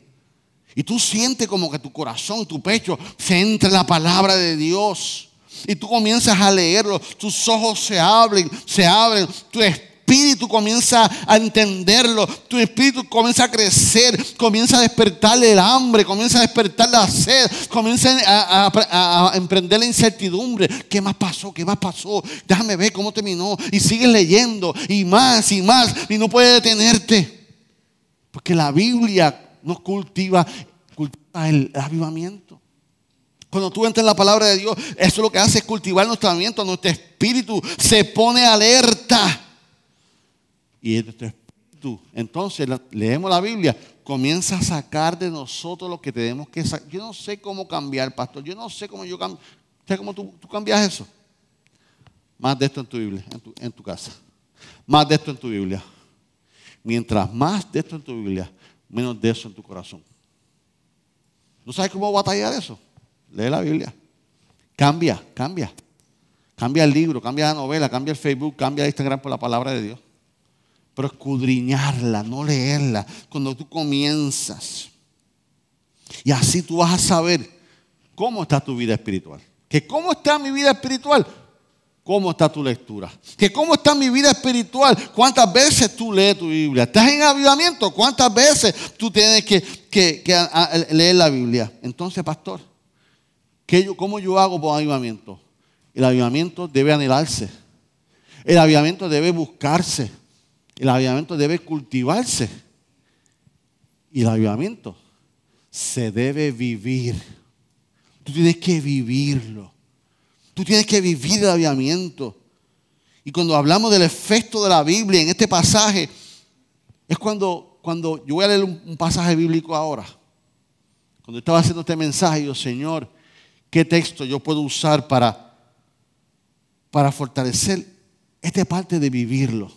Y tú sientes como que tu corazón, tu pecho se entra en la palabra de Dios. Y tú comienzas a leerlo, tus ojos se abren, se abren, tu espíritu comienza a entenderlo, tu espíritu comienza a crecer, comienza a despertarle el hambre, comienza a despertar la sed, comienza a, a, emprender la incertidumbre. ¿Qué más pasó? ¿Qué más pasó? Déjame ver cómo terminó. Y sigues leyendo y más y más y no puedes detenerte. Porque la Biblia nos cultiva, cultiva el avivamiento. Cuando tú entras en la palabra de Dios, eso es lo que hace es cultivar nuestro avivamiento, nuestro espíritu se pone alerta. Y nuestro espíritu, entonces leemos la Biblia, comienza a sacar de nosotros lo que tenemos que sacar. Yo no sé cómo cambiar, pastor. Yo no sé cómo yo cambio. ¿Sabes cómo tú, cambias eso? Más de esto en tu Biblia, en tu, en tu casa. Más de esto en tu Biblia. Mientras más de esto en tu Biblia, menos de eso en tu corazón. ¿No sabes cómo batallar eso? Lee la Biblia. Cambia, cambia. Cambia el libro, cambia la novela, cambia el Facebook, cambia Instagram por la palabra de Dios. Pero escudriñarla, no leerla. Cuando tú comienzas. Y así tú vas a saber cómo está tu vida espiritual. Que cómo está mi vida espiritual. ¿Cómo está tu lectura? ¿Que ¿Cómo está mi vida espiritual? ¿Cuántas veces tú lees tu Biblia? ¿Estás en avivamiento? ¿Cuántas veces tú tienes que, leer la Biblia? Entonces, pastor, ¿cómo yo hago por avivamiento? El avivamiento debe anhelarse. El avivamiento debe buscarse. El avivamiento debe cultivarse. Y el avivamiento se debe vivir. Tú tienes que vivirlo. Tú tienes que vivir el avivamiento. Y cuando hablamos del efecto de la Biblia en este pasaje, es cuando, cuando yo voy a leer un, pasaje bíblico ahora, cuando estaba haciendo este mensaje, yo, Señor, ¿qué texto yo puedo usar para, para fortalecer esta parte de vivirlo?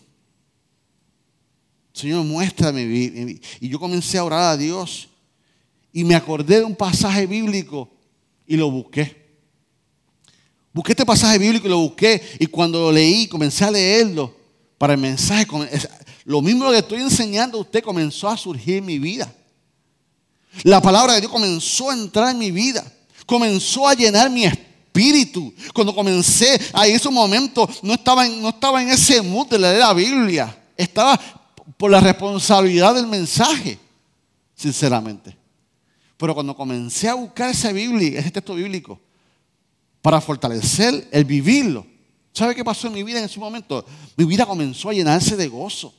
Señor, muéstrame. Y yo comencé a orar a Dios y me acordé de un pasaje bíblico y lo busqué. Busqué este pasaje bíblico y lo busqué. Y cuando lo leí, comencé a leerlo para el mensaje. Lo mismo que estoy enseñando a usted comenzó a surgir en mi vida. La palabra de Dios comenzó a entrar en mi vida. Comenzó a llenar mi espíritu. Cuando comencé, a en ese momento no estaba en, no estaba en ese mood de leer la Biblia. Estaba por la responsabilidad del mensaje, sinceramente. Pero cuando comencé a buscar esa Biblia, ese texto bíblico, para fortalecer el vivirlo, ¿sabe qué pasó en mi vida en ese momento? Mi vida comenzó a llenarse de gozo.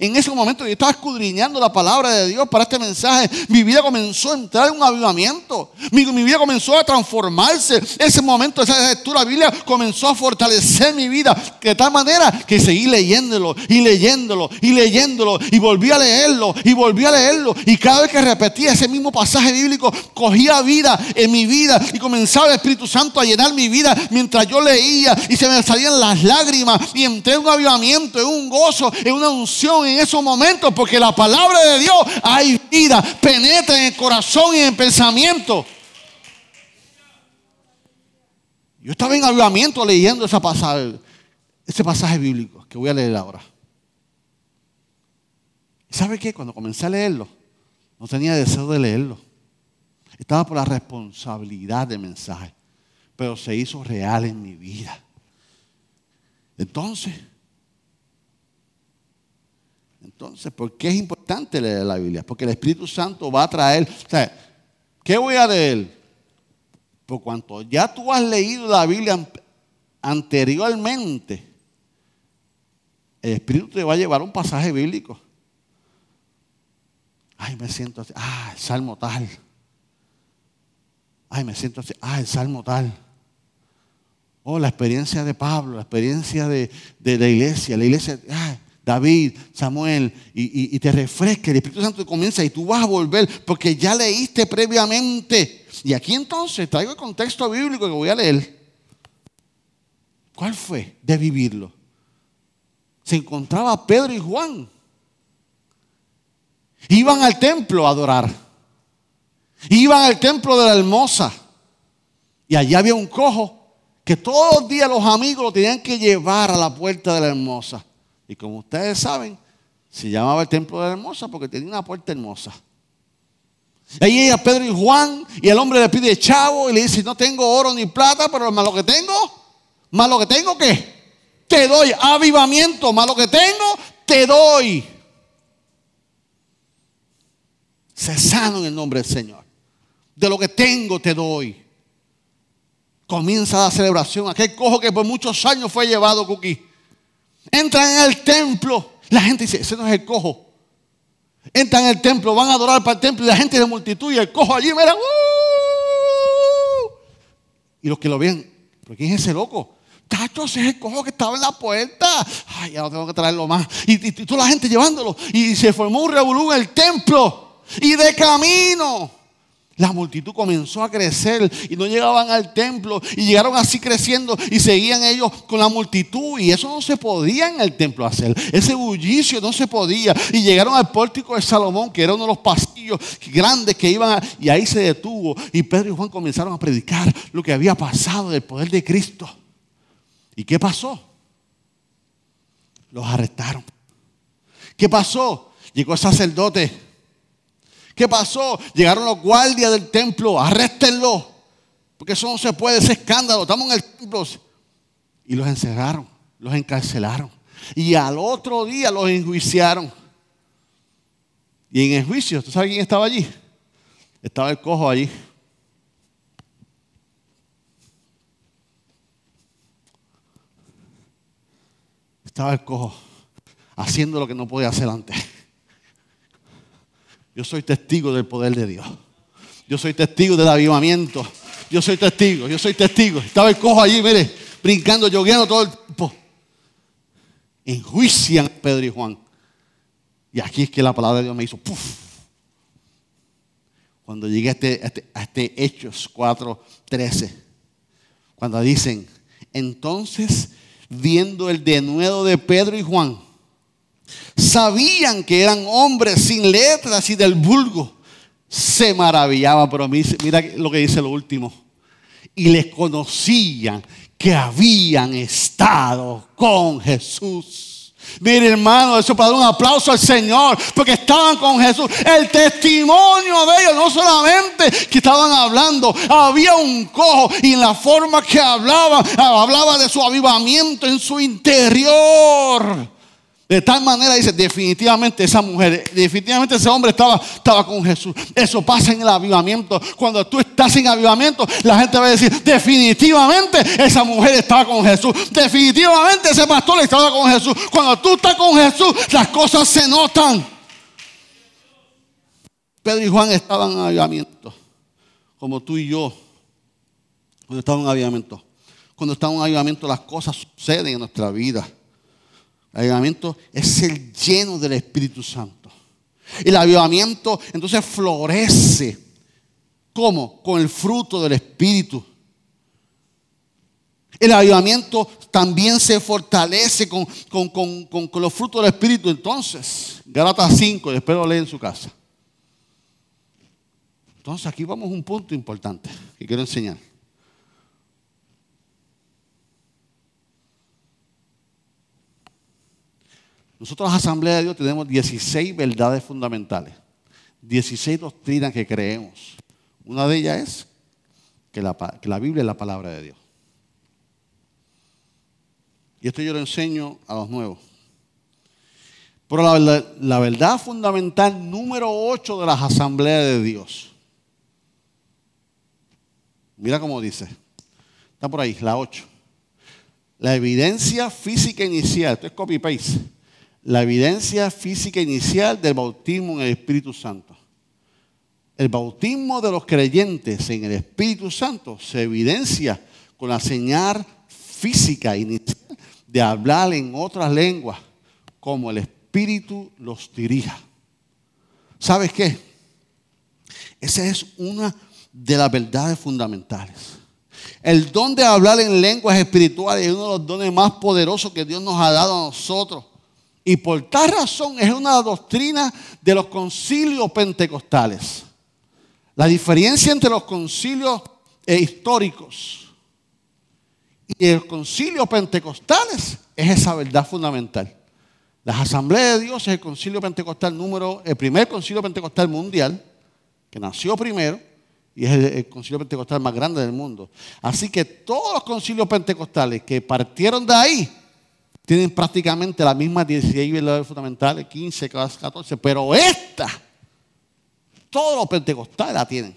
En ese momento yo estaba escudriñando la palabra de Dios para este mensaje. Mi vida comenzó a entrar en un avivamiento. Mi, vida comenzó a transformarse. Ese momento, esa lectura Biblia comenzó a fortalecer mi vida. De tal manera que seguí leyéndolo y leyéndolo y leyéndolo. Y volví a leerlo y volví a leerlo. Y cada vez que repetía ese mismo pasaje bíblico, cogía vida en mi vida. Y comenzaba el Espíritu Santo a llenar mi vida mientras yo leía. Y se me salían las lágrimas. Y entré en un avivamiento, en un gozo, en una unción en esos momentos porque la palabra de Dios hay vida, penetra en el corazón y en el pensamiento. Yo estaba en avivamiento leyendo ese pasaje, bíblico que voy a leer ahora. ¿Sabe qué? Cuando comencé a leerlo, no tenía deseo de leerlo. Estaba por la responsabilidad del mensaje, pero se hizo real en mi vida. Entonces, entonces, ¿por qué es importante leer la Biblia? Porque el Espíritu Santo va a traer, o sea, ¿qué voy a leer? Por cuanto ya tú has leído la Biblia anteriormente, el Espíritu te va a llevar un pasaje bíblico. Ay, me siento así, ah, el salmo tal. Ay, me siento así, ah, el salmo tal. Oh, la experiencia de Pablo, la experiencia de, de la iglesia, la iglesia, ay, David, Samuel, y, te refresca, el Espíritu Santo comienza y tú vas a volver porque ya leíste previamente. Y aquí entonces traigo el contexto bíblico que voy a leer. ¿Cuál fue de vivirlo? Se encontraba Pedro y Juan. Iban al templo a adorar. Iban al templo de la hermosa. Y allá había un cojo que todos los días los amigos lo tenían que llevar a la puerta de la hermosa. Y como ustedes saben, se llamaba el templo de la hermosa porque tenía una puerta hermosa. Ahí llega Pedro y Juan y el hombre le pide chavo y le dice, no tengo oro ni plata, pero más lo que tengo, más lo que tengo, ¿qué? Te doy avivamiento, más lo que tengo, te doy. Sé sano en el nombre del Señor. De lo que tengo te doy. Comienza la celebración. Aquel cojo que por muchos años fue llevado, Cookie Entran en el templo. La gente dice, ese no es el cojo. Entran en el templo, van a adorar para el templo y la gente de multitud y el cojo allí, mira. ¡uh! Y los que lo ven, ¿pero quién es ese loco? Tacho, ese es el cojo que estaba en la puerta. Ay, ya no tengo que traerlo más. Y, toda la gente llevándolo. Y se formó un revolú en el templo. Y de camino la multitud comenzó a crecer y no llegaban al templo y llegaron así creciendo y seguían ellos con la multitud y eso no se podía en el templo hacer. Ese bullicio no se podía y llegaron al pórtico de Salomón que era uno de los pasillos grandes que iban y ahí se detuvo y Pedro y Juan comenzaron a predicar lo que había pasado del poder de Cristo. ¿Y qué pasó? Los arrestaron. ¿Qué pasó? Llegó el sacerdote ¿Qué pasó? Llegaron los guardias del templo, arréstenlo. Porque eso no se puede, ese escándalo. Estamos en el templo. Y los encerraron, los encarcelaron. Y al otro día los enjuiciaron. Y en el juicio, ¿tú sabes quién estaba allí? Estaba el cojo allí. Estaba el cojo haciendo lo que no podía hacer antes. Yo soy testigo del poder de Dios. Yo soy testigo del avivamiento. Yo soy testigo, yo soy testigo. Estaba el cojo allí, mire, brincando, lloviendo todo el tiempo. Enjuician a Pedro y Juan. Y aquí es que la palabra de Dios me hizo. Cuando llegué a este, a este, a este Hechos 4:13, cuando dicen, entonces viendo el denuedo de Pedro y Juan, sabían que eran hombres sin letras y del vulgo, se maravillaba, pero mira lo que dice lo último, y les conocían que habían estado con Jesús. Mire hermano, eso para dar un aplauso al Señor, porque estaban con Jesús. El testimonio de ellos, no solamente que estaban hablando, había un cojo y en la forma que hablaban, hablaba de su avivamiento en su interior. De tal manera dice, definitivamente esa mujer, definitivamente ese hombre estaba, estaba con Jesús. Eso pasa en el avivamiento. Cuando tú estás en avivamiento, la gente va a decir, definitivamente esa mujer estaba con Jesús. Definitivamente ese pastor estaba con Jesús. Cuando tú estás con Jesús, las cosas se notan. Pedro y Juan estaban en avivamiento, como tú y yo, cuando estamos en avivamiento. Cuando estamos en avivamiento, las cosas suceden en nuestra vida. El avivamiento es ser lleno del Espíritu Santo. El avivamiento entonces florece. ¿Cómo? Con el fruto del Espíritu. El avivamiento también se fortalece con, los frutos del Espíritu. Entonces, Galatas 5, después lo lee en su casa. Entonces aquí vamos a un punto importante que quiero enseñar. Nosotros, Asamblea de Dios, tenemos 16 verdades fundamentales, 16 doctrinas que creemos. Una de ellas es que la, Biblia es la palabra de Dios. Y esto yo lo enseño a los nuevos. Pero la, la, verdad fundamental número 8 de las asambleas de Dios. Mira cómo dice. Está por ahí, la 8. La evidencia física inicial. Esto es copy-paste la evidencia física inicial del bautismo en el Espíritu Santo. El bautismo de los creyentes en el Espíritu Santo se evidencia con la señal física inicial de hablar en otras lenguas como el Espíritu los dirija. ¿Sabes qué? Esa es una de las verdades fundamentales. El don de hablar en lenguas espirituales es uno de los dones más poderosos que Dios nos ha dado a nosotros y por tal razón es una doctrina de los concilios pentecostales. La diferencia entre los concilios eh, históricos y los concilios pentecostales es esa verdad fundamental. Las asambleas de Dios es el concilio pentecostal número, el primer concilio pentecostal mundial, que nació primero, y es el concilio pentecostal más grande del mundo. Así que todos los concilios pentecostales que partieron de ahí tienen prácticamente las mismas 16 verdades fundamentales, 15, 14, pero esta, todos los pentecostales la tienen.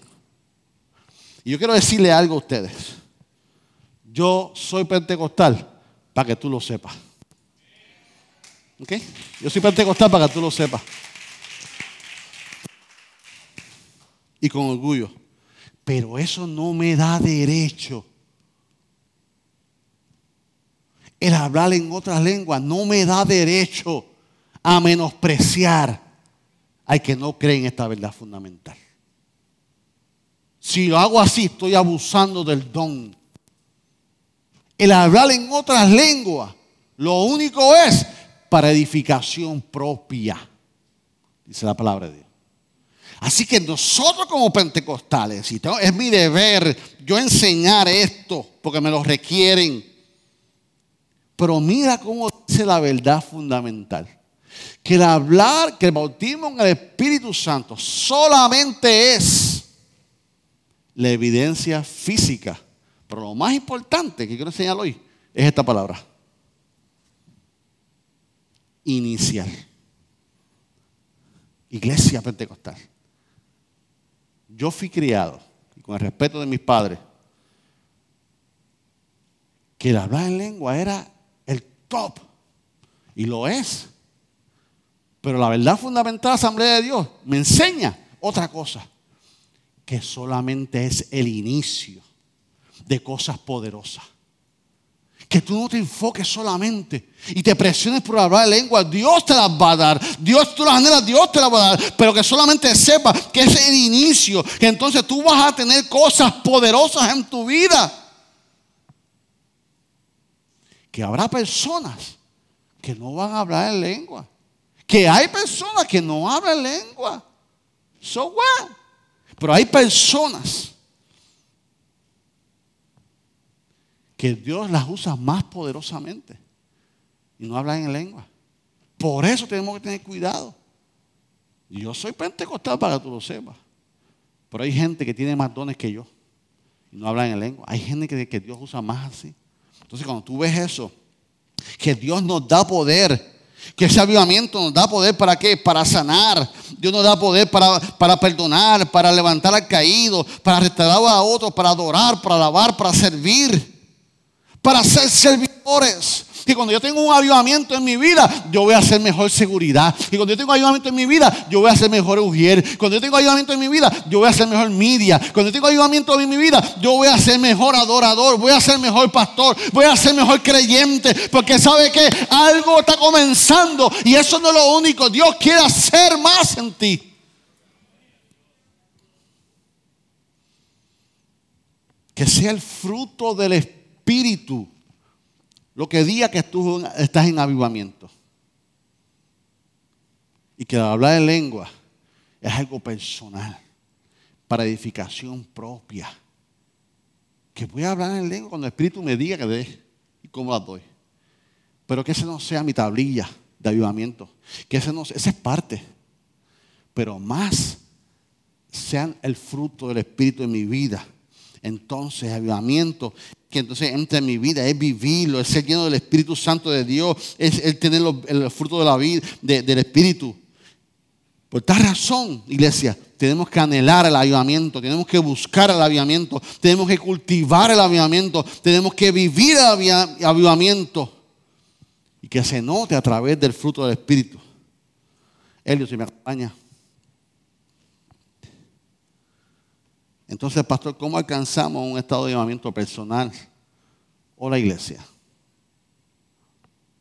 Y yo quiero decirle algo a ustedes. Yo soy pentecostal para que tú lo sepas. ¿Ok? Yo soy pentecostal para que tú lo sepas. Y con orgullo. Pero eso no me da derecho el hablar en otras lenguas no me da derecho a menospreciar al que no cree en esta verdad fundamental. Si lo hago así, estoy abusando del don. El hablar en otras lenguas, lo único es para edificación propia, dice la palabra de Dios. Así que nosotros como pentecostales, es mi deber yo enseñar esto, porque me lo requieren, pero mira cómo dice la verdad fundamental. Que el hablar, que el bautismo en el Espíritu Santo solamente es la evidencia física. Pero lo más importante que quiero enseñar hoy es esta palabra. Inicial. Iglesia pentecostal. Yo fui criado, con el respeto de mis padres, que el hablar en lengua era top. Y lo es. Pero la verdad fundamental de la Asamblea de Dios me enseña otra cosa. Que solamente es el inicio de cosas poderosas. Que tú no te enfoques solamente y te presiones por hablar de lengua. Dios te las va a dar. Dios, tú las anhelas, Dios te las va a dar. Pero que solamente sepas que es el inicio. Que entonces tú vas a tener cosas poderosas en tu vida. Que habrá personas que no van a hablar en lengua. Que hay personas que no hablan lengua. So what? Pero hay personas que Dios las usa más poderosamente y no hablan en lengua. Por eso tenemos que tener cuidado. Yo soy pentecostal para que tú lo sepas. Pero hay gente que tiene más dones que yo y no hablan en lengua. Hay gente que, que Dios usa más así. Entonces cuando tú ves eso, que Dios nos da poder, que ese avivamiento nos da poder para qué? Para sanar. Dios nos da poder para, para perdonar, para levantar al caído, para restaurar a otros, para adorar, para alabar, para servir para ser Y cuando yo tengo un avivamiento en mi vida, yo voy a hacer mejor seguridad. Y cuando yo tengo avivamiento en mi vida, yo voy a hacer mejor Ujier. Cuando yo tengo avivamiento en mi vida, yo voy a hacer mejor media. Cuando yo tengo avivamiento en mi vida, yo voy a ser mejor adorador, voy a ser mejor pastor, voy a ser mejor creyente. Porque sabe que algo está comenzando y eso no es lo único. Dios quiere hacer más en ti. Que sea el fruto del espíritu lo que diga que tú estás en avivamiento. Y que hablar en lengua es algo personal, para edificación propia. Que voy a hablar en lengua cuando el Espíritu me diga que dé y cómo la doy. Pero que ese no sea mi tablilla de avivamiento. Que ese no esa es parte. Pero más sean el fruto del Espíritu en mi vida. Entonces, avivamiento que entonces entra en mi vida, es vivirlo, es ser lleno del Espíritu Santo de Dios, es el tener el fruto de la vida, del Espíritu. Por tal razón, iglesia, tenemos que anhelar el avivamiento, tenemos que buscar el avivamiento, tenemos que cultivar el avivamiento, tenemos que vivir el avivamiento y que se note a través del fruto del Espíritu. Elio, si me acompaña. Entonces, pastor, ¿cómo alcanzamos un estado de llamamiento personal o la iglesia?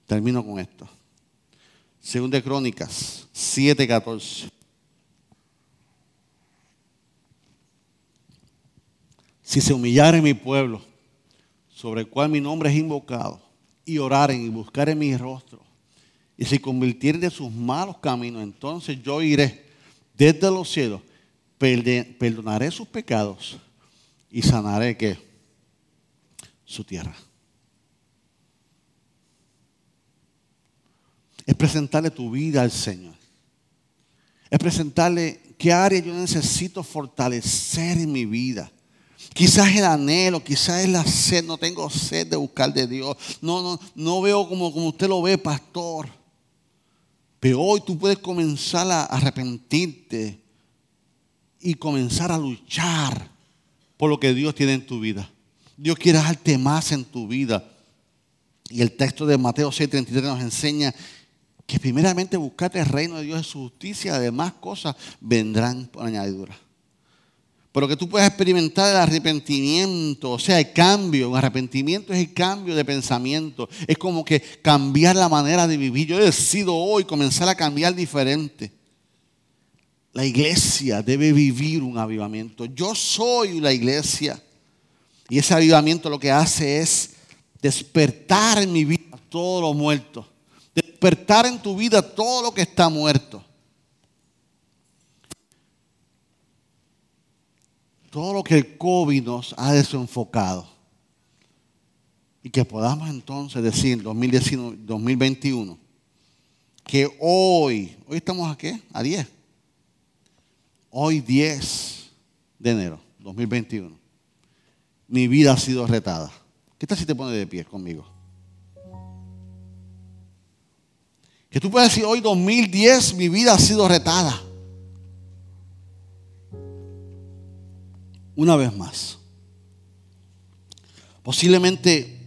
Termino con esto. Segunda de Crónicas 7:14. Si se humillare mi pueblo, sobre el cual mi nombre es invocado, y oraren y buscaren mi rostro, y se convirtieren de sus malos caminos, entonces yo iré desde los cielos perdonaré sus pecados y sanaré que su tierra. Es presentarle tu vida al Señor. Es presentarle qué área yo necesito fortalecer en mi vida. Quizás el anhelo, quizás es la sed, no tengo sed de buscar de Dios. No, no, no veo como, como usted lo ve, pastor. Pero hoy tú puedes comenzar a arrepentirte y comenzar a luchar por lo que Dios tiene en tu vida. Dios quiere darte más en tu vida. Y el texto de Mateo 6:33 nos enseña que primeramente buscate el reino de Dios y su justicia, además cosas vendrán por añadidura. Pero que tú puedas experimentar el arrepentimiento, o sea, el cambio. El arrepentimiento es el cambio de pensamiento. Es como que cambiar la manera de vivir. Yo decido hoy comenzar a cambiar diferente. La iglesia debe vivir un avivamiento. Yo soy la iglesia. Y ese avivamiento lo que hace es despertar en mi vida todo lo muerto. Despertar en tu vida todo lo que está muerto. Todo lo que el COVID nos ha desenfocado. Y que podamos entonces decir en 2021 que hoy, hoy estamos a qué? A 10 Hoy 10 de enero 2021, mi vida ha sido retada. ¿Qué tal si te pones de pie conmigo? Que tú puedas decir, hoy 2010 mi vida ha sido retada. Una vez más. Posiblemente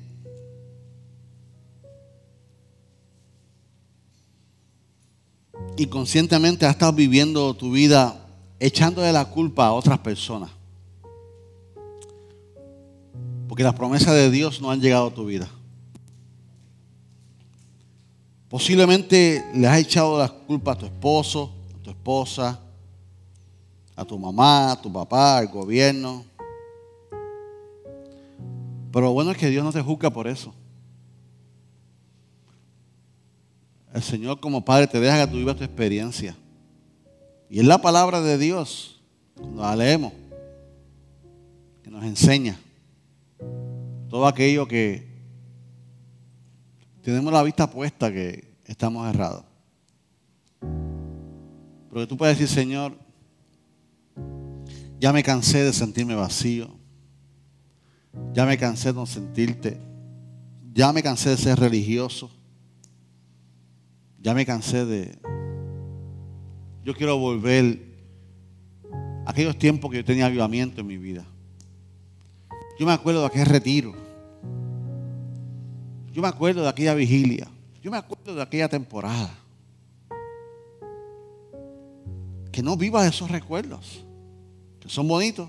inconscientemente has estado viviendo tu vida echándole la culpa a otras personas. Porque las promesas de Dios no han llegado a tu vida. Posiblemente le has echado las culpas a tu esposo, a tu esposa, a tu mamá, a tu papá, al gobierno. Pero lo bueno es que Dios no te juzga por eso. El Señor como Padre te deja que tú vivas tu experiencia. Y es la palabra de Dios, cuando la leemos, que nos enseña todo aquello que tenemos la vista puesta que estamos errados. Pero tú puedes decir, Señor, ya me cansé de sentirme vacío. Ya me cansé de no sentirte. Ya me cansé de ser religioso. Ya me cansé de... Yo quiero volver a aquellos tiempos que yo tenía avivamiento en mi vida. Yo me acuerdo de aquel retiro. Yo me acuerdo de aquella vigilia. Yo me acuerdo de aquella temporada. Que no viva esos recuerdos, que son bonitos.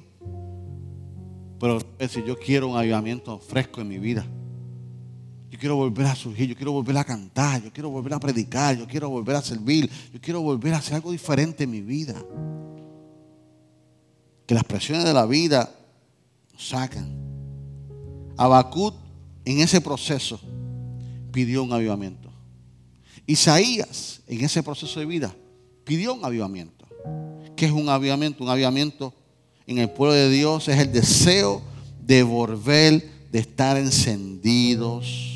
Pero si yo quiero un avivamiento fresco en mi vida. Quiero volver a surgir, yo quiero volver a cantar, yo quiero volver a predicar, yo quiero volver a servir, yo quiero volver a hacer algo diferente en mi vida. Que las presiones de la vida nos sacan. Abacut en ese proceso pidió un avivamiento. Isaías, en ese proceso de vida, pidió un avivamiento. ¿Qué es un avivamiento? Un avivamiento en el pueblo de Dios es el deseo de volver, de estar encendidos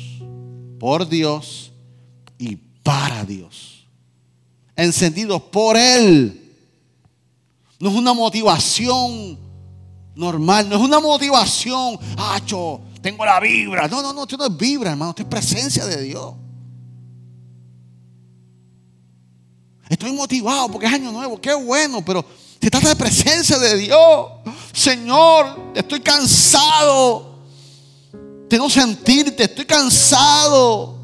por Dios y para Dios. Encendidos por Él. No es una motivación normal, no es una motivación, hacho, tengo la vibra. No, no, no, esto no es vibra, hermano, esto es presencia de Dios. Estoy motivado porque es año nuevo, qué bueno, pero se trata de presencia de Dios. Señor, estoy cansado de no sentirte, estoy cansado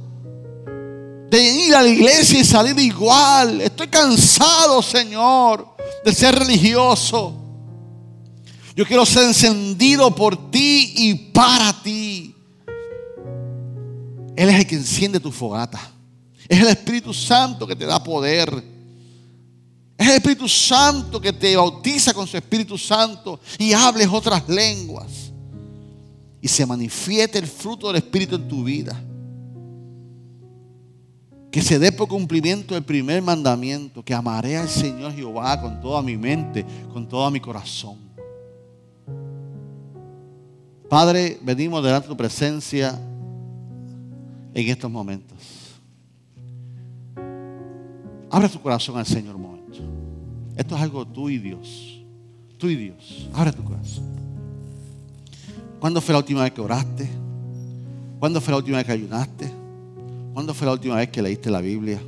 de ir a la iglesia y salir igual. Estoy cansado, Señor, de ser religioso. Yo quiero ser encendido por ti y para ti. Él es el que enciende tu fogata. Es el Espíritu Santo que te da poder. Es el Espíritu Santo que te bautiza con su Espíritu Santo y hables otras lenguas. Y se manifieste el fruto del Espíritu en tu vida. Que se dé por cumplimiento el primer mandamiento, que amaré al Señor Jehová con toda mi mente, con todo mi corazón. Padre, venimos delante de tu presencia en estos momentos. Abre tu corazón al Señor un momento. Esto es algo tú y Dios. Tú y Dios. Abre tu corazón. ¿Cuándo fue la última vez que oraste? ¿Cuándo fue la última vez que ayunaste? ¿Cuándo fue la última vez que leíste la Biblia?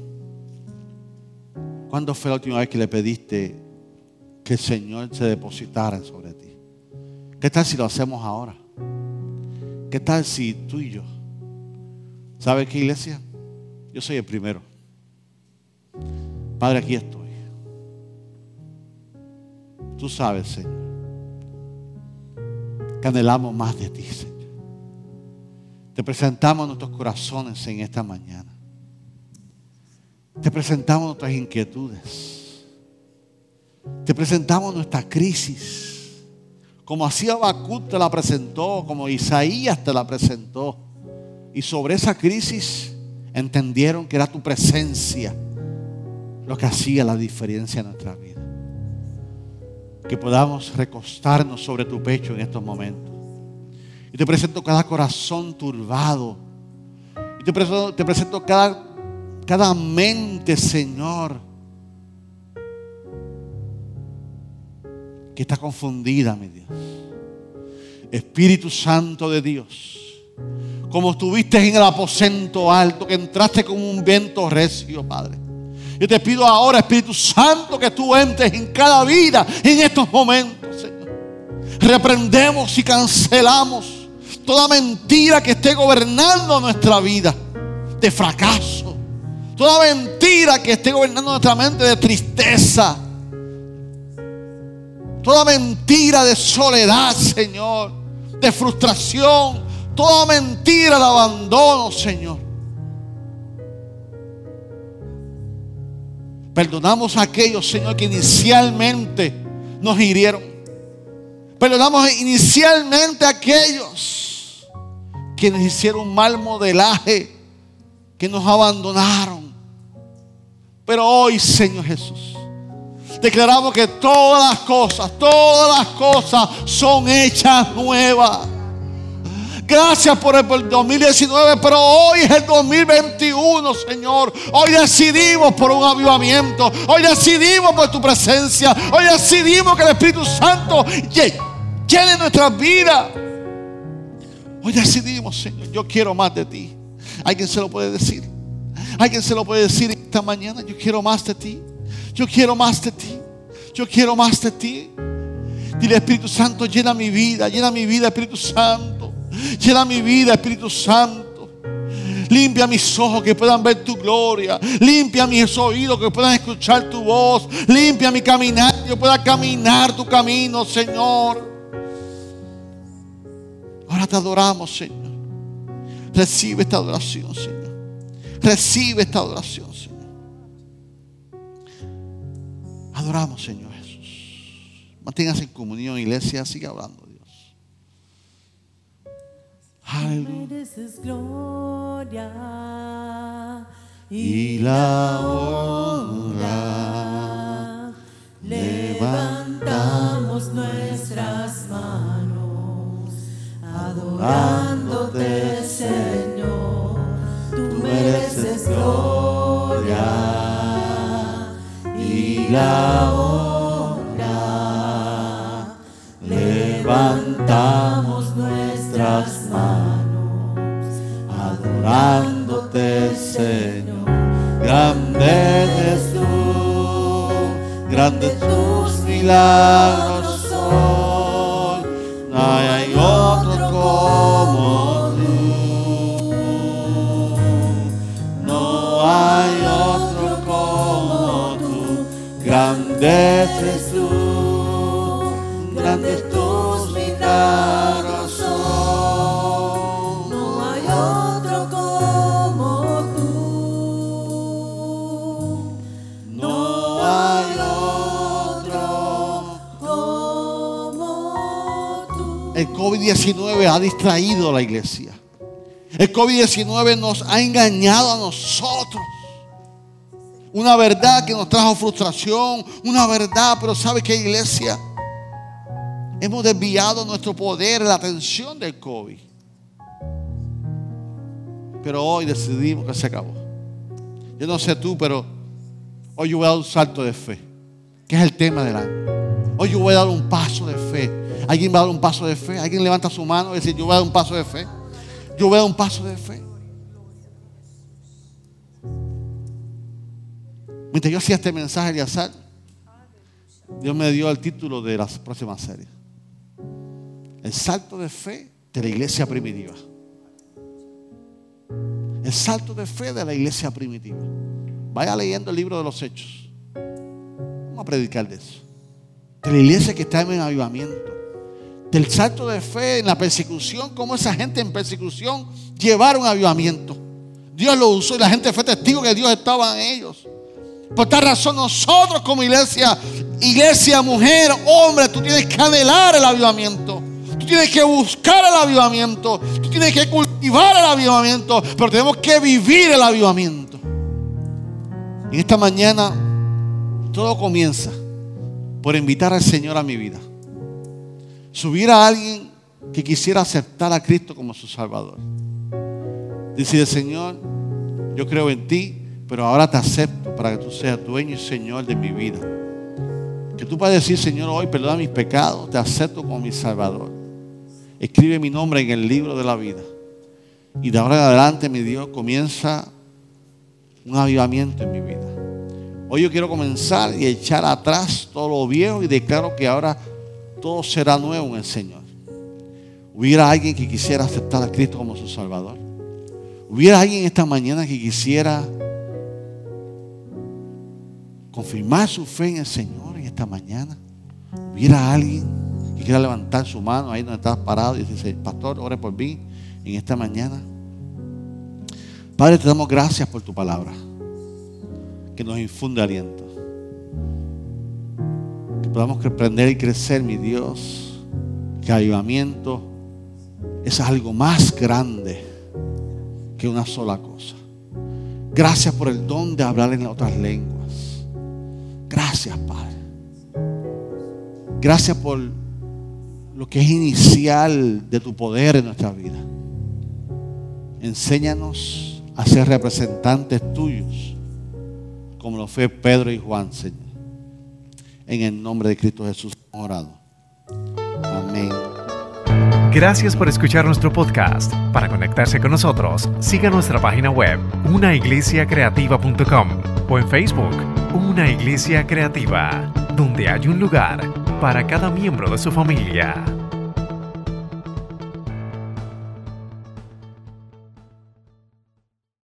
¿Cuándo fue la última vez que le pediste que el Señor se depositara sobre ti? ¿Qué tal si lo hacemos ahora? ¿Qué tal si tú y yo? ¿Sabes qué iglesia? Yo soy el primero. Padre, aquí estoy. Tú sabes, Señor, que anhelamos más de ti, Señor. Te presentamos nuestros corazones en esta mañana. Te presentamos nuestras inquietudes. Te presentamos nuestra crisis. Como así Habacuc te la presentó, como Isaías te la presentó. Y sobre esa crisis entendieron que era tu presencia lo que hacía la diferencia en nuestra vida. Que podamos recostarnos sobre tu pecho en estos momentos. Y te presento cada corazón turbado. Y te presento, cada, cada mente, Señor que está confundida, mi Dios. Espíritu Santo de Dios, como estuviste en el aposento alto, que entraste con un viento recio, Padre. Yo te pido ahora, Espíritu Santo, que tú entres en cada vida en estos momentos, Señor. Reprendemos y cancelamos toda mentira que esté gobernando nuestra vida de fracaso. Toda mentira que esté gobernando nuestra mente de tristeza, Toda mentira de soledad, Señor. De frustración. Toda mentira de abandono, Señor. Perdonamos a aquellos, Señor, que inicialmente nos hirieron. Perdonamos inicialmente a aquellos que nos hicieron mal modelaje, que nos abandonaron. Pero hoy, Señor Jesús, declaramos que todas las cosas, todas las cosas son hechas nuevas. Gracias por el 2019, pero hoy es el 2021, Señor. Hoy decidimos por un avivamiento. Hoy decidimos por tu presencia. Hoy decidimos que el Espíritu Santo llene nuestras vidas. Hoy decidimos, Señor, yo quiero más de ti. Alguien se lo puede decir. Alguien se lo puede decir esta mañana. Yo quiero más de ti. Yo quiero más de ti. Yo quiero más de ti. Dile Espíritu Santo, llena mi vida, llena mi vida, Espíritu Santo. Llena mi vida, Espíritu Santo. Limpia mis ojos que puedan ver tu gloria. Limpia mis oídos que puedan escuchar tu voz. Limpia mi caminar, que yo pueda caminar tu camino, Señor. Ahora te adoramos, Señor. Recibe esta adoración, Señor. Recibe esta adoración, Señor. Adoramos, Señor Jesús. Manténgase en comunión, iglesia. Siga hablando. Mereces gloria y la honra. Levantamos nuestras manos adorándote, Señor. Tú mereces gloria y la honra. Levantamos nuestras adorándote, Señor. Grande eres tú, grandes tus milagros hoy. No hay otro como distraído la iglesia. El COVID-19 nos ha engañado a nosotros. Una verdad que nos trajo frustración, una verdad, pero ¿sabe qué iglesia? Hemos desviado nuestro poder, la atención del COVID. Pero hoy decidimos que se acabó. Yo no sé tú, pero hoy yo voy a dar un salto de fe, que es el tema del año. Hoy yo voy a dar un paso de fe ¿Alguien va a dar un paso de fe? ¿Alguien levanta su mano y dice, yo voy a dar un paso de fe? Yo voy a dar un paso de fe. Mientras yo hacía este mensaje de azar, Dios me dio el título de la próxima serie. El salto de fe de la iglesia primitiva. El salto de fe de la iglesia primitiva. Vaya leyendo el libro de los hechos. Vamos a predicar de eso. De la iglesia que está en avivamiento del salto de fe en la persecución, como esa gente en persecución llevaron avivamiento. Dios lo usó y la gente fue testigo que Dios estaba en ellos. Por tal razón nosotros como iglesia, iglesia, mujer, hombre, tú tienes que anhelar el avivamiento. Tú tienes que buscar el avivamiento. Tú tienes que cultivar el avivamiento. Pero tenemos que vivir el avivamiento. Y esta mañana todo comienza por invitar al Señor a mi vida. Si hubiera alguien que quisiera aceptar a Cristo como su Salvador, decide, Señor, yo creo en ti, pero ahora te acepto para que tú seas dueño y Señor de mi vida. Que tú puedas decir, Señor, hoy perdona mis pecados, te acepto como mi Salvador. Escribe mi nombre en el libro de la vida. Y de ahora en adelante, mi Dios, comienza un avivamiento en mi vida. Hoy yo quiero comenzar y echar atrás todo lo viejo y declaro que ahora todo será nuevo en el Señor. Hubiera alguien que quisiera aceptar a Cristo como su Salvador. Hubiera alguien esta mañana que quisiera confirmar su fe en el Señor en esta mañana. Hubiera alguien que quiera levantar su mano ahí donde estás parado y decir, pastor, ore por mí en esta mañana. Padre, te damos gracias por tu palabra, que nos infunde aliento. Podamos aprender y crecer, mi Dios, que avivamiento es algo más grande que una sola cosa. Gracias por el don de hablar en otras lenguas. Gracias, Padre. Gracias por lo que es inicial de tu poder en nuestra vida. Enséñanos a ser representantes tuyos, como lo fue Pedro y Juan, Señor. En el nombre de Cristo Jesús orado. Amén. Gracias por escuchar nuestro podcast. Para conectarse con nosotros, siga nuestra página web, unaiglesiacreativa.com o en Facebook, Una Iglesia Creativa, donde hay un lugar para cada miembro de su familia.